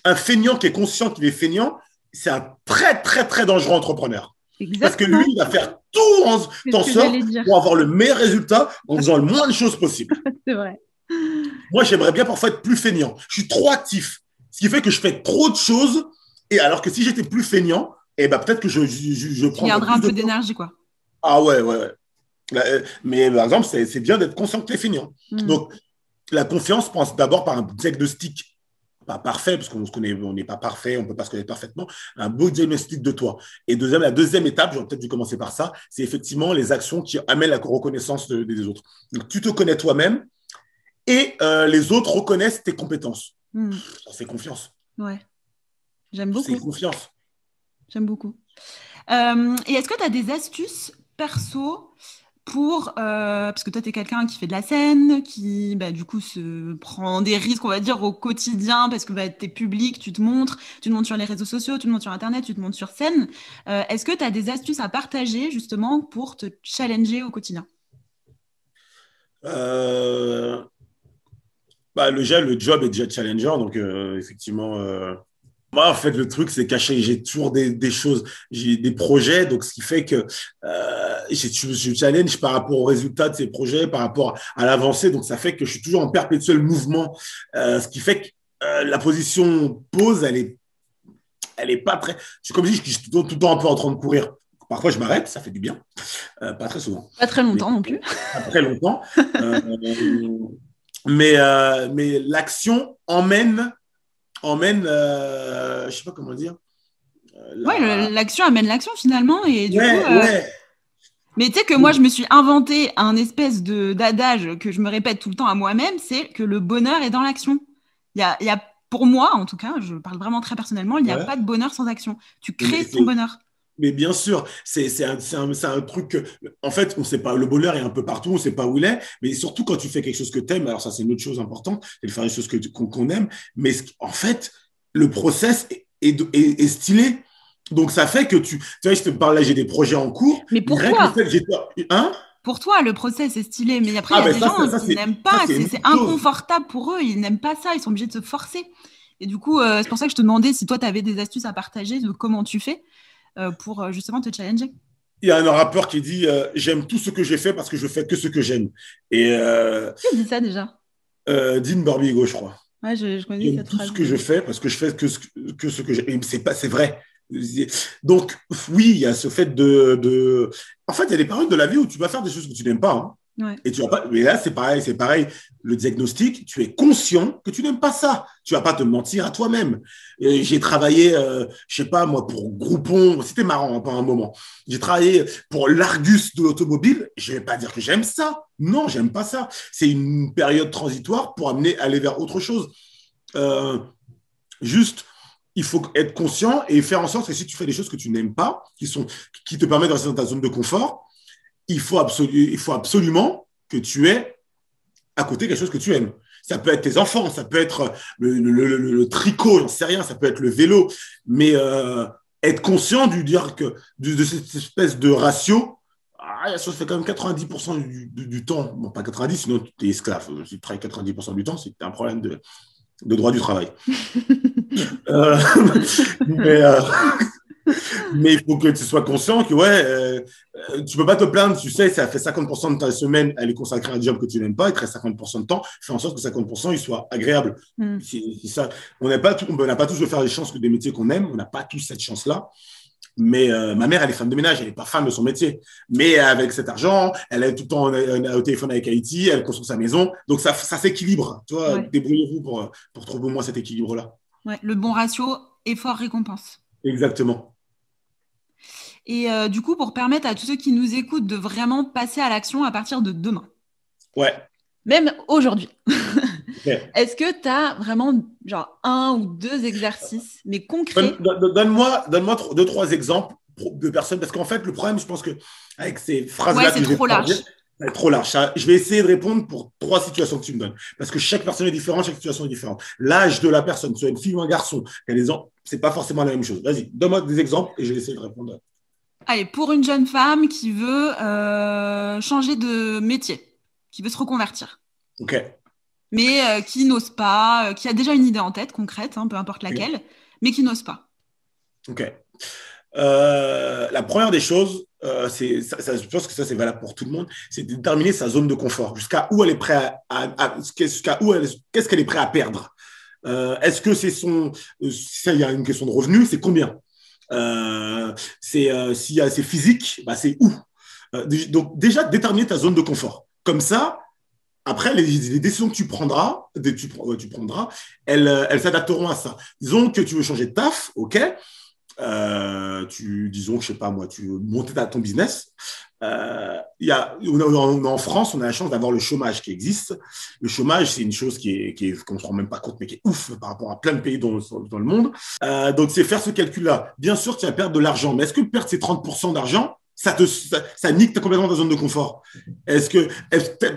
Un feignant qui est conscient qu'il est feignant, c'est un très très très dangereux entrepreneur. Parce que lui, il va faire tout en sorte pour avoir le meilleur résultat en faisant le moins de choses possible. C'est vrai. Moi, j'aimerais bien parfois être plus feignant. Je suis trop actif, ce qui fait que je fais trop de choses. Et alors que si j'étais plus feignant, eh ben peut-être que je, je, je, un peu d'énergie, quoi. Ah ouais, ouais, ouais. Là, euh, Mais par exemple, c'est bien d'être conscient que tu es feignant. Mm. Donc, la confiance passe d'abord par un diagnostic, pas parfait, parce qu'on se connaît, on n'est pas parfait, on ne peut pas se connaître parfaitement, un beau diagnostic de toi. Et deuxième, la deuxième étape, j'aurais peut-être dû commencer par ça, c'est effectivement les actions qui amènent la reconnaissance de- des autres. Donc, tu te connais toi-même et euh, les autres reconnaissent tes compétences. Mm. Ça, C'est confiance. Ouais. J'aime C'est beaucoup. confiance. J'aime beaucoup. Euh, et est-ce que tu as des astuces perso pour. euh, parce que toi, tu es quelqu'un qui fait de la scène, qui, bah, du coup, se prend des risques, on va dire, au quotidien, parce que bah, tu es public, tu te montres, tu te montres sur les réseaux sociaux, tu te montres sur Internet, tu te montres sur scène. Euh, est-ce que tu as des astuces à partager, justement, pour te challenger au quotidien? Euh, bah, le, le job est déjà challenger, donc effectivement, moi, en fait, le truc, c'est caché. J'ai toujours des, des choses, j'ai des projets, donc ce qui fait que euh, je, je challenge par rapport aux résultats de ces projets, par rapport à l'avancée, donc ça fait que je suis toujours en perpétuel mouvement, euh, ce qui fait que euh, la position pause, elle est, elle est pas très. C'est comme si je suis tout, le temps- tout le temps un peu en train de courir. Parfois, je m'arrête, ça fait du bien, Euh, pas très souvent Pas très longtemps non plus. pas très longtemps. Euh, mais euh, mais l'action emmène, emmène euh, je sais pas comment dire. euh, la- Ouais, l'action amène l'action finalement. Et du Ouais, coup, euh, ouais. Mais tu sais que moi, je me suis inventé un espèce de d'adage que je me répète tout le temps à moi-même, c'est que le bonheur est dans l'action. Il y a, il y a, pour moi, en tout cas, je parle vraiment très personnellement, il n'y a pas de bonheur sans action. Tu crées ton bonheur. Mais bien sûr, c'est un, un, un truc que, en fait, on sait pas, le bonheur est un peu partout, on sait pas où il est, mais surtout quand tu fais quelque chose que tu aimes, alors ça c'est une autre chose importante, c'est de faire des choses que qu'on aime, mais en fait, le process est, est, est- est stylé. Donc ça fait que tu, tu vois, je te parle là, j'ai des projets en cours. Mais pourquoi Hein? Pour toi, le process est stylé, mais après, il Ah, y a ben des ça, gens ça, qui n'aiment pas, c'est inconfortable pour eux, ils n'aiment pas ça, ils sont obligés de se forcer. Et du coup, euh, c'est pour ça que je te demandais si toi, tu avais des astuces à partager de comment tu fais pour euh, justement te challenger. il y a un rappeur qui dit euh, J'aime tout ce que j'ai fait parce que je fais que ce que j'aime. Et euh, Qui dit ça déjà? euh, Dean Barbigo, je crois. Ouais, je, je connais J'aime tout phrase. ce que je fais parce que je fais que ce que, que, ce que j'aime. C'est pas, c'est vrai. Donc, oui, il y a ce fait de, de. En fait, il y a des paroles de la vie où tu vas faire des choses que tu n'aimes pas. hein. Et tu vas pas. Mais là, c'est pareil, c'est pareil. Le diagnostic, tu es conscient que tu n'aimes pas ça. Tu vas pas te mentir à toi-même. J'ai travaillé, euh, je sais pas moi, pour Groupon. C'était marrant hein, pendant un moment. J'ai travaillé pour l'Argus de l'automobile. Je vais pas dire que j'aime ça. Non, j'aime pas ça. C'est une période transitoire pour amener aller vers autre chose. Euh, juste, il faut être conscient et faire en sorte que si tu fais des choses que tu n'aimes pas, qui sont, qui te permettent de rester dans ta zone de confort, il faut, il faut absolument que tu aies à côté quelque chose que tu aimes. Ça peut être tes enfants, ça peut être le, le, le, le, le tricot, j'en sais rien, ça peut être le vélo, mais euh, être conscient du dire que de, de, cette espèce de ratio, ah, ça fait quand même 90% du, du, du, temps, bon pas 90, sinon tu es esclave. Si tu travailles 90% du temps, c'est un problème de, de droit du travail. euh, mais, euh, mais il faut que tu sois conscient que, ouais, euh, tu peux pas te plaindre, tu sais, ça fait 50% de ta semaine, elle est consacrée à un job que tu n'aimes pas, il te reste 50% de temps, fais en sorte que 50% il soit agréable. Mm. Ça. On n'a pas, tout, on n'a pas tous de faire les chances que des métiers qu'on aime, on n'a pas tous cette chance-là. Mais euh, ma mère, elle est femme de ménage, elle n'est pas femme de son métier. Mais avec cet argent, elle est tout le temps au téléphone avec Haïti, elle construit sa maison. Donc ça, ça s'équilibre. Tu vois, débrouillez-vous pour, pour trouver au moins cet équilibre-là. Ouais, le bon ratio effort-récompense. Exactement. Et euh, du coup, pour permettre à tous ceux qui nous écoutent de vraiment passer à l'action à partir de demain. Ouais. Même aujourd'hui. Est-ce que tu as vraiment genre un ou deux exercices, mais concrets? Donne-moi donne deux, trois exemples de personnes, parce qu'en fait, le problème, je pense que avec ces phrases-là, c'est trop large. C'est trop large. Je vais essayer de répondre pour trois situations que tu me donnes. Parce que chaque personne est différente, chaque situation est différente. L'âge de la personne, soit une fille ou un garçon, ce n'est pas forcément la même chose. Vas-y, donne-moi des exemples et je vais essayer de répondre. Allez, pour une jeune femme qui veut euh, changer de métier, qui veut se reconvertir. OK. Mais euh, qui n'ose pas, euh, qui a déjà une idée en tête concrète, hein, peu importe laquelle, mais qui n'ose pas. OK. la première des choses, c'est, je pense que ça, c'est valable pour tout le monde, c'est de déterminer sa zone de confort, jusqu'à où elle est prête à, jusqu'à où elle, qu'est-ce qu'elle est prête à perdre? Est-ce que c'est son, il y a une question de revenu, c'est combien? C'est euh, si c'est physique, bah, c'est où? Donc déjà déterminer ta zone de confort. Comme ça, après les, les décisions que tu prendras, tu, tu prendras, elles, elles s'adapteront à ça. Disons que tu veux changer de taf, ok euh, tu, disons, je sais pas moi, tu monter ton business. Euh, y a, en France, on a la chance d'avoir le chômage qui existe. Le chômage, c'est une chose qui est, qui est qu'on se rend même pas compte, mais qui est ouf par rapport à plein de pays dans, dans le monde. Euh, donc, c'est faire ce calcul-là. Bien sûr, tu vas perdre de l'argent, mais est-ce que perdre ces 30% d'argent, ça te ça, nique complètement ta zone de confort. Est-ce que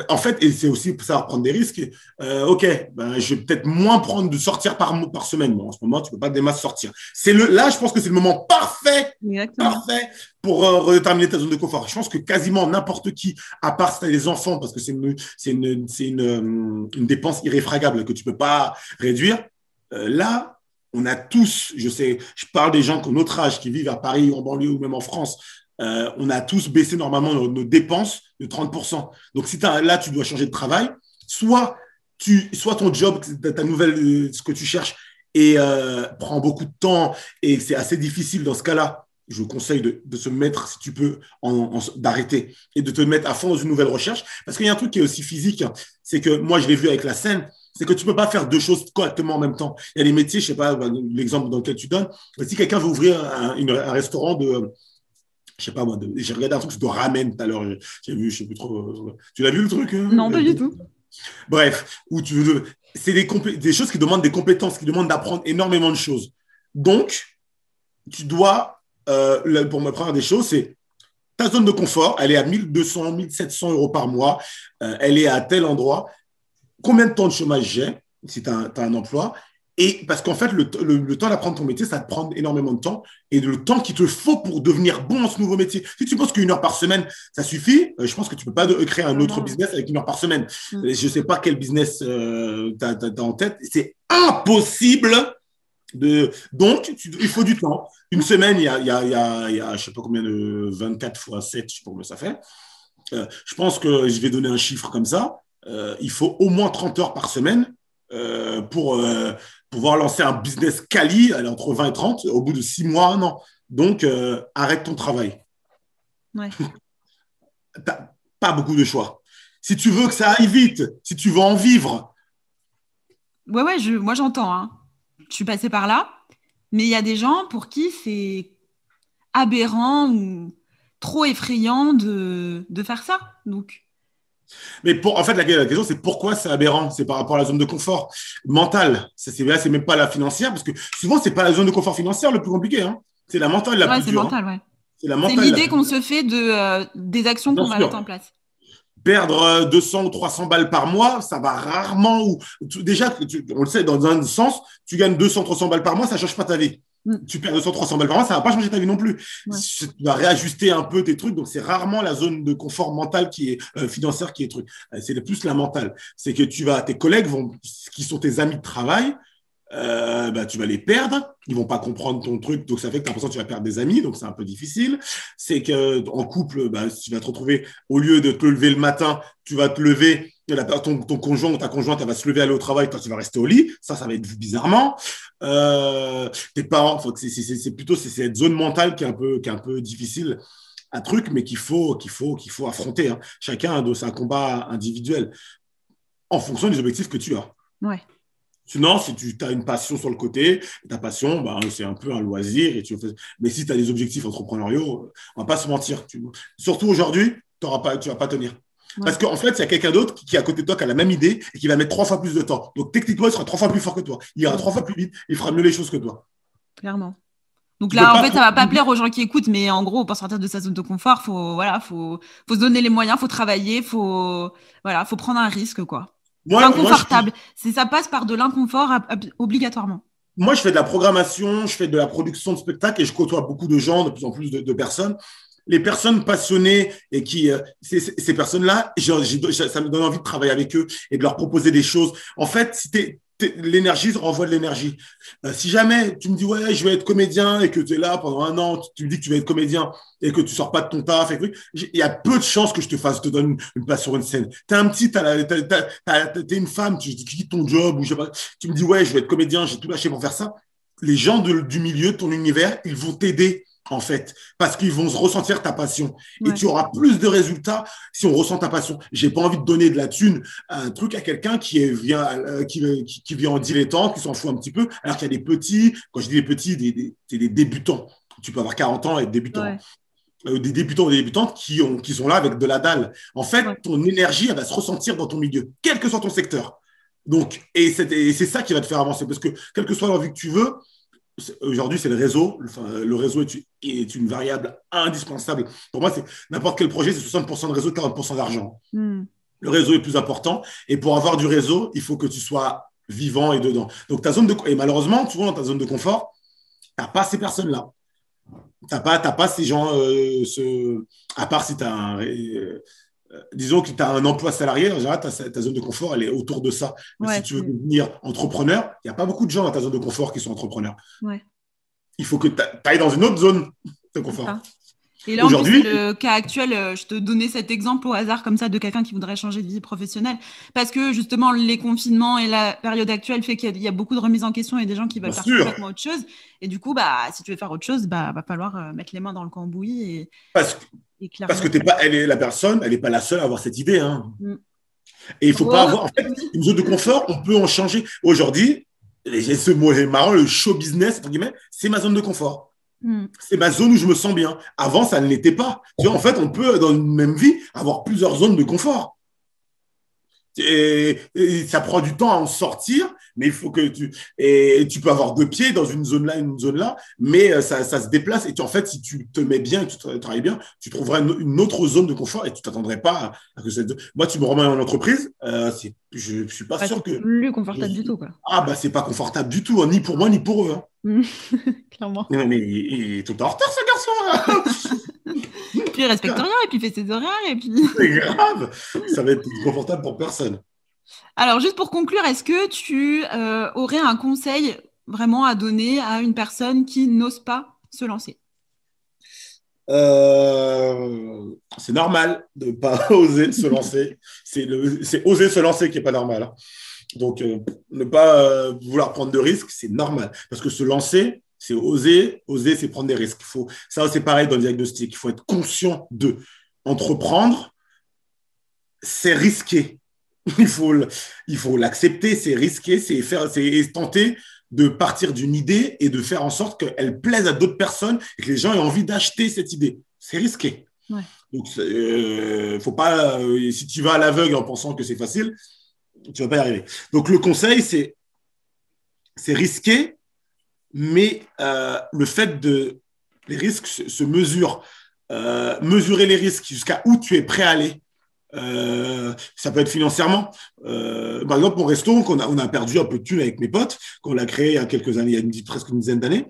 en fait et c'est aussi pour savoir prendre des risques. Euh, ok, ben, je vais peut-être moins prendre de sortir par par semaine. Bon, en ce moment, tu peux pas des masses sortir. C'est le là, je pense que c'est le moment parfait, parfait pour euh, redéterminer ta zone de confort. Je pense que quasiment n'importe qui, à part si tu as des enfants, parce que c'est une c'est une c'est une, euh, une, dépense irréfragable que tu peux pas réduire. Euh, là, on a tous, je sais, je parle des gens qui ont notre âge, qui vivent à Paris ou en banlieue ou même en France, euh, on a tous baissé normalement nos, dépenses de 30%. Donc, si là, tu dois changer de travail, soit, tu, soit ton job, ta nouvelle, euh, ce que tu cherches, et euh, prend beaucoup de temps et c'est assez difficile dans ce cas-là. Je vous conseille de, se mettre, si tu peux, en, d'arrêter et de te mettre à fond dans une nouvelle recherche. Parce qu'il y a un truc qui est aussi physique, c'est que moi, je l'ai vu avec la scène, c'est que tu peux pas faire deux choses correctement en même temps. Il y a des métiers, je sais pas, bah, l'exemple dans lequel tu donnes, si quelqu'un veut ouvrir un restaurant de, je sais pas moi, j'ai regardé un truc de ramen tout à l'heure, j'ai vu, je sais plus trop. Euh, tu l'as vu le truc hein Non, pas du tout. Bref, où tu veux, c'est des, des choses qui demandent des compétences, qui demandent d'apprendre énormément de choses. Donc, tu dois, euh, pour me prendre des choses, c'est ta zone de confort, elle est à 1200, 1700 euros par mois, euh, elle est à tel endroit. Combien de temps de chômage j'ai si tu as, un emploi? Et parce qu'en fait, le, temps d'apprendre ton métier, ça te prend énormément de temps. Et le temps qu'il te faut pour devenir bon dans ce nouveau métier. Si tu penses qu'une heure par semaine, ça suffit, euh, je pense que tu peux pas créer un autre business avec une heure par semaine. Mm. Je sais pas quel business euh, tu as, en tête. C'est impossible. De... Donc, il faut du temps. Une semaine, il y a, il y a, il y a, je sais pas combien de 24 fois 7, je sais pas combien ça fait. Euh, je pense que je vais donner un chiffre comme ça. Euh, il faut au moins 30 heures par semaine euh, pour pouvoir lancer un business quali, elle est entre 20 et 30, au bout de 6 mois, un an. Donc, euh, arrête ton travail. Ouais. pas beaucoup de choix. Si tu veux que ça aille vite, si tu veux en vivre. Ouais, ouais, je, moi j'entends. Hein. Je suis passée par là. Mais il y a des gens pour qui c'est aberrant ou trop effrayant de, de faire ça. Donc, mais pour, en fait, la, question, c'est pourquoi c'est aberrant? C'est par rapport à la zone de confort mentale. C'est là, c'est même pas la financière, parce que souvent, c'est pas la zone de confort financière le plus compliqué. Hein. C'est la mentale la plus dure. Hein. C'est l'idée qu'on se fait de, euh, des actions qu'on va mettre en place. Perdre 200 euh, ou 300 balles par mois, ça va rarement. Ou, déjà, on le sait, dans un sens, tu gagnes 200, 300 balles par mois, ça change pas ta vie. Mm. tu perds 200, 300 balles par mois, ça va pas changer ta vie non plus. Tu vas réajuster un peu tes trucs. Donc, c'est rarement la zone de confort mental qui est euh, financière qui est truc. Euh, c'est plus la mentale. C'est que tu vas, tes collègues vont, qui sont tes amis de travail, euh, bah, tu vas les perdre. Ils vont pas comprendre ton truc. Donc, ça fait que tu as l'impression que tu vas perdre des amis. Donc, c'est un peu difficile. C'est que en couple, bah, tu vas te retrouver, au lieu de te lever le matin, tu vas te lever ton, ton, conjoint ou ta conjointe, elle va se lever, aller au travail, toi, tu vas rester au lit. Ça, ça va être bizarrement. Euh, tes parents, c'est plutôt cette zone mentale qui est un peu, qui est un peu difficile à truc, mais qu'il faut, qu'il faut, qu'il faut affronter. Hein. Chacun a un combat individuel en fonction des objectifs que tu as. Ouais. Sinon, si tu as une passion sur le côté, ta passion, ben, c'est un peu un loisir. Et tu Mais si tu as des objectifs entrepreneuriaux, on va pas se mentir. Surtout aujourd'hui, tu ne vas pas tenir. Parce qu'en fait, il y a quelqu'un d'autre qui, est à côté de toi, qui a la même idée et qui va mettre trois fois plus de temps. Donc, techniquement, il sera trois fois plus fort que toi. Il ira trois fois plus vite. Il fera mieux les choses que toi. Clairement. Donc là, en fait, ça va pas plaire aux gens qui écoutent, mais en gros, pour sortir de sa zone de confort, faut voilà, faut, faut se donner les moyens, faut travailler, faut voilà, faut prendre un risque quoi. Moi, inconfortable. ça passe par de l'inconfort obligatoirement. Moi, je fais de la programmation, je fais de la production de spectacles et je côtoie beaucoup de gens, de plus en plus de personnes les personnes passionnées et qui, euh, ces, personnes-là, ça me donne envie de travailler avec eux et de leur proposer des choses. En fait, si t'es, l'énergie renvoie de l'énergie. Euh, si jamais tu me dis ouais je vais être comédien et que tu es là pendant un an, tu, me dis que tu vas être comédien et que tu sors pas de ton taf, il y a peu de chances que je te fasse, te donne une, place sur une scène. T'es un petit, t'es une femme, tu quittes ton job ou je sais pas, tu me dis ouais je vais être comédien, j'ai tout lâché pour faire ça. Les gens du milieu, de ton univers, ils vont t'aider en fait, parce qu'ils vont ressentir ta passion. Et tu auras plus de résultats si on ressent ta passion. J'ai pas envie de donner de la thune à un truc à quelqu'un qui vient, euh, qui, qui, vient en dilettante, qui s'en fout un petit peu, alors qu'il y a des petits, quand je dis des petits, des, des, des débutants. Tu peux avoir 40 ans et être débutant. Euh, des débutants ou des débutantes qui, ont, qui sont là avec de la dalle. En fait, ton énergie, elle va se ressentir dans ton milieu, quel que soit ton secteur. Donc, et c'est ça qui va te faire avancer, parce que quelle que soit l'envie que tu veux, Aujourd'hui, c'est le réseau. le réseau est, une variable indispensable. Pour moi, c'est n'importe quel projet, c'est 60% de réseau, 40% d'argent. Hmm. Le réseau est plus important. Et pour avoir du réseau, il faut que tu sois vivant et dedans. Donc, ta zone de et malheureusement, souvent dans ta zone de confort, tu n'as pas ces personnes-là. Tu n'as pas, pas ces gens, euh, ce... à part si tu as un, euh, disons que tu as un emploi salarié, en général, ta, zone de confort, elle est autour de ça. si tu veux devenir entrepreneur, il n'y a pas beaucoup de gens dans ta zone de confort qui sont entrepreneurs. Il faut que tu ailles dans une autre zone de confort. Et là, aujourd'hui, le cas actuel, euh, je te donnais cet exemple au hasard comme ça de quelqu'un qui voudrait changer de vie professionnelle, parce que justement les confinements et la période actuelle fait qu'il y, a beaucoup de remises en question et des gens qui veulent faire complètement autre chose. Et du coup, bah, si tu veux faire autre chose, bah, va falloir euh, mettre les mains dans le cambouis et, parce, parce que t'es pas, elle est la personne, elle n'est pas la seule à avoir cette idée. Hein. Mm. Et il faut pas avoir. En fait, une zone de confort, on peut en changer. Aujourd'hui, ce mot marrant, le show business, entre guillemets, c'est ma zone de confort. Mm. C'est ma zone où je me sens bien. Avant, ça ne l'était pas. Tu vois, en fait, on peut, dans une même vie, avoir plusieurs zones de confort. Et, ça prend du temps à en sortir, mais il faut que tu et tu peux avoir deux pieds dans une zone là, une zone là, mais euh, ça, ça se déplace et tu, en fait si tu te mets bien, et tu travailles bien, tu trouveras une, autre zone de confort et tu t'attendrais pas à que cette... moi tu me remets en entreprise, euh, je, je suis pas sûr que plus confortable du tout quoi. Ah bah c'est pas confortable du tout, hein, ni pour moi ni pour eux. Hein. Clairement. Mais, il, est tout en retard ce garçon. Là. puis il respecte rien et puis il fait ses horaires et puis. C'est grave. Ça va être confortable pour personne. Alors, juste pour conclure, est-ce que tu euh, aurais un conseil vraiment à donner à une personne qui n'ose pas se lancer? Euh, c'est normal de ne pas oser se lancer. C'est oser se lancer qui n'est pas normal. Hein. Donc, euh, ne pas vouloir prendre de risques, c'est normal. Parce que se lancer, c'est oser. Oser, c'est prendre des risques. Il faut, ça, c'est pareil dans le diagnostic. Il faut être conscient de entreprendre. C'est risqué. Il faut, il faut l'accepter, c'est risqué, c'est faire, c'est tenter de partir d'une idée et de faire en sorte qu'elle plaise à d'autres personnes et que les gens aient envie d'acheter cette idée. C'est risqué. Donc, euh, faut pas, euh, si tu vas à l'aveugle en pensant que c'est facile, tu vas pas y arriver. Donc, le conseil, c'est, c'est risqué, mais euh, le fait de, les risques se, mesurent. mesurer les risques jusqu'à où tu es prêt à aller euh, ça peut être financièrement. Euh, par exemple, mon resto, on a, on a perdu un peu de thunes avec mes potes, qu'on l'a créé il y a quelques années, il y a une, presque une dizaine d'années.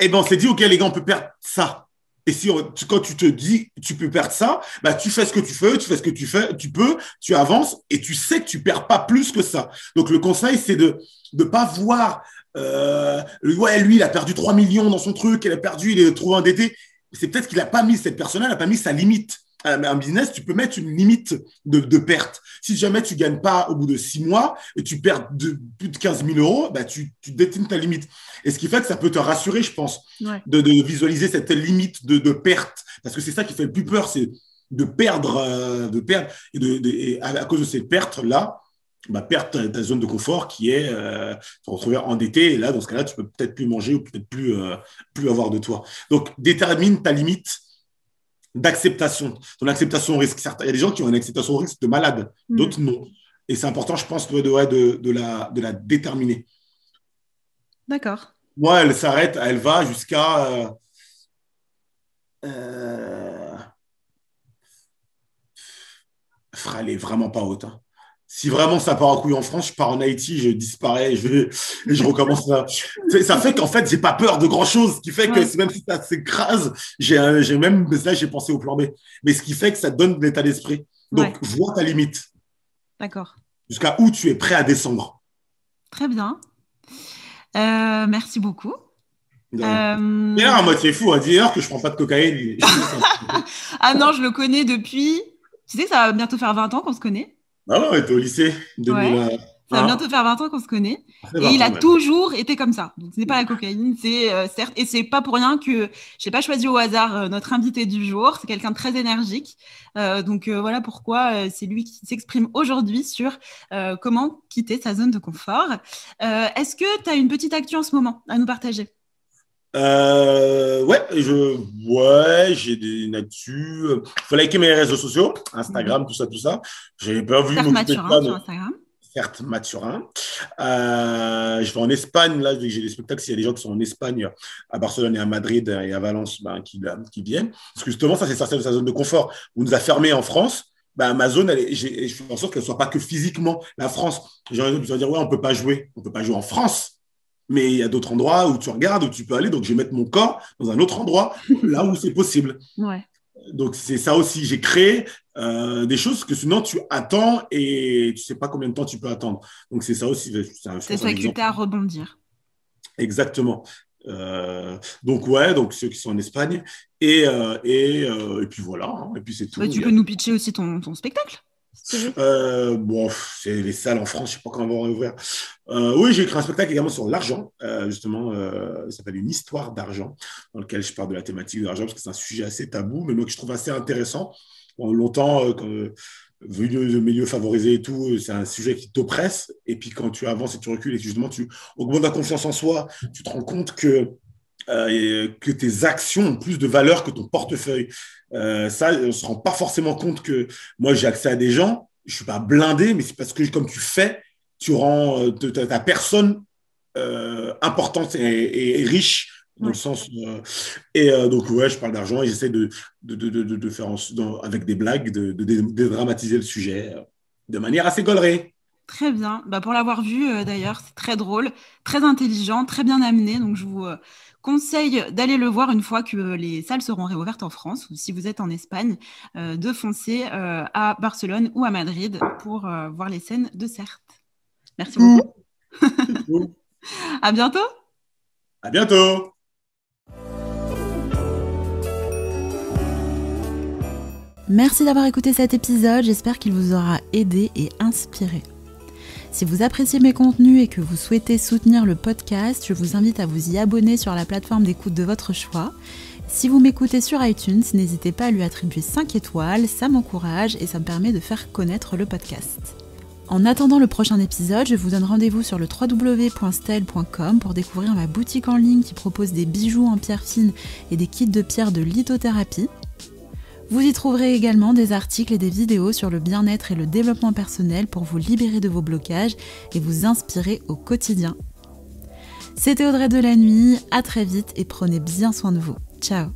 Et eh ben, on s'est dit, OK, les gars, on peut perdre ça. Et si quand tu te dis, tu peux perdre ça, bah, tu fais ce que tu fais, tu fais ce que tu fais, tu peux, tu avances et tu sais que tu perds pas plus que ça. Donc, le conseil, c'est de ne pas voir, euh, ouais, lui, il a perdu 3 millions dans son truc, il a perdu, il est trop endetté. C'est peut-être qu'il a pas mis, cette personne-là, n'a pas mis sa limite. Un business, tu peux mettre une limite de, perte. Si jamais tu gagnes pas au bout de six mois et tu perds de, plus de 15 000 euros, bah, tu, tu détiens ta limite. Et ce qui fait que ça peut te rassurer, je pense, de, visualiser cette limite de, perte. Parce que c'est ça qui fait le plus peur, c'est de perdre, euh, de perdre. Et, de, à, cause de cette perte-là, bah, perdre ta, zone de confort qui est euh, te retrouver endetté. Et là, dans ce cas-là, tu peux peut-être plus manger ou peut-être plus, euh, plus avoir de toi. Donc, détermine ta limite d'acceptation. Ton acceptation au risque. Il y a des gens qui ont une acceptation au risque de malade, mm. d'autres non. Et c'est important, je pense, de, de, de, la, de la déterminer. D'accord. Moi, elle s'arrête, elle va jusqu'à. Euh, euh, elle est vraiment pas haute. Hein si vraiment ça part en couille en France, je pars en Haïti, je disparais, je et je recommence là. Ça fait qu'en fait, j'ai pas peur de grand chose, ce qui fait que même si ça s'écrase, j'ai, même, là, j'ai pensé au plan B. Mais ce qui fait que ça donne de l'état d'esprit. Donc, vois ta limite. D'accord. Jusqu'à où tu es prêt à descendre. Très bien. Euh, merci beaucoup. Euh... Et là, moi, c'est fou à dire que je prends pas de cocaïne. ah non, je le connais depuis. Tu sais, ça va bientôt faire 20 ans qu'on se connaît. Ah non, on était au lycée. Ça va bientôt faire 20 ans qu'on se connaît. Et il a toujours été comme ça. Donc, ce n'est pas la cocaïne, c'est euh, certes. Et c'est pas pour rien que je n'ai pas choisi au hasard euh, notre invité du jour. C'est quelqu'un de très énergique. Euh, donc, voilà pourquoi c'est lui qui s'exprime aujourd'hui sur comment quitter sa zone de confort. Est-ce que tu as une petite actu en ce moment à nous partager? Euh, ouais, je, ouais, j'ai des natus. Faut liker mes réseaux sociaux, Instagram, tout ça, tout ça. J'ai pas vu Certes Mathurin sur Instagram. Certes Mathurin. Euh, je vais en Espagne, là, j'ai des spectacles. S'il y a des gens qui sont en Espagne, à Barcelone et à Madrid et à Valence, ben, qui, qui viennent. Parce que justement, ça, c'est sortir de sa zone de confort. On nous a fermés en France. Ben, ma zone, elle je fais en sorte qu'elle soit pas que physiquement la France. J'ai envie de dire, ouais, on peut pas jouer. On peut pas jouer en France mais il y a d'autres endroits où tu regardes, où tu peux aller. Donc, je vais mettre mon corps dans un autre endroit, là où c'est possible. Donc, c'est ça aussi. J'ai créé euh, des choses que sinon tu attends et tu sais pas combien de temps tu peux attendre. Donc, c'est ça aussi. C'est faculté à rebondir. Exactement. Euh, donc ouais, donc ceux qui sont en Espagne et euh, et, et, puis voilà, hein. et puis c'est tout. tu peux nous pitcher aussi ton, ton spectacle euh, bon, c'est les salles en France, je sais pas quand on va réouvrir. Euh, oui, j'ai écrit un spectacle également sur l'argent, euh, justement, euh, ça s'appelle Une histoire d'argent, dans lequel je parle de la thématique de l'argent, parce que c'est un sujet assez tabou, mais moi que je trouve assez intéressant. Bon, longtemps, quand, venu de milieu favorisé et tout, c'est un sujet qui t'oppresse. Et puis quand tu avances et tu recules et justement tu augmentes la confiance en soi, tu te rends compte que euh, que tes actions ont plus de valeur que ton portefeuille. Euh, ça, on ne se rend pas forcément compte que moi, j'ai accès à des gens, je ne suis pas blindé, mais c'est parce que comme tu fais, tu rends euh, ta, personne importante et, riche dans le sens. et donc, ouais, je parle d'argent et j'essaie de, de, de, de, faire avec des blagues, de, dédramatiser le sujet de manière assez gaulerie. Très bien. Bah pour l'avoir vu, d'ailleurs, c'est très drôle, très intelligent, très bien amené. Donc, je vous, Conseil d'aller le voir une fois que les salles seront réouvertes en France ou si vous êtes en Espagne, euh, de foncer euh, à Barcelone ou à Madrid pour euh, voir les scènes de Certes. Merci beaucoup. à bientôt. À bientôt. Merci d'avoir écouté cet épisode, j'espère qu'il vous aura aidé et inspiré. Si vous appréciez mes contenus et que vous souhaitez soutenir le podcast, je vous invite à vous y abonner sur la plateforme d'écoute de votre choix. Si vous m'écoutez sur iTunes, n'hésitez pas à lui attribuer 5 étoiles, ça m'encourage et ça me permet de faire connaître le podcast. En attendant le prochain épisode, je vous donne rendez-vous sur le www.style.com pour découvrir ma boutique en ligne qui propose des bijoux en pierre fine et des kits de pierre de lithothérapie. Vous y trouverez également des articles et des vidéos sur le bien-être et le développement personnel pour vous libérer de vos blocages et vous inspirer au quotidien. C'était Audrey de la Nuit, à très vite et prenez bien soin de vous. Ciao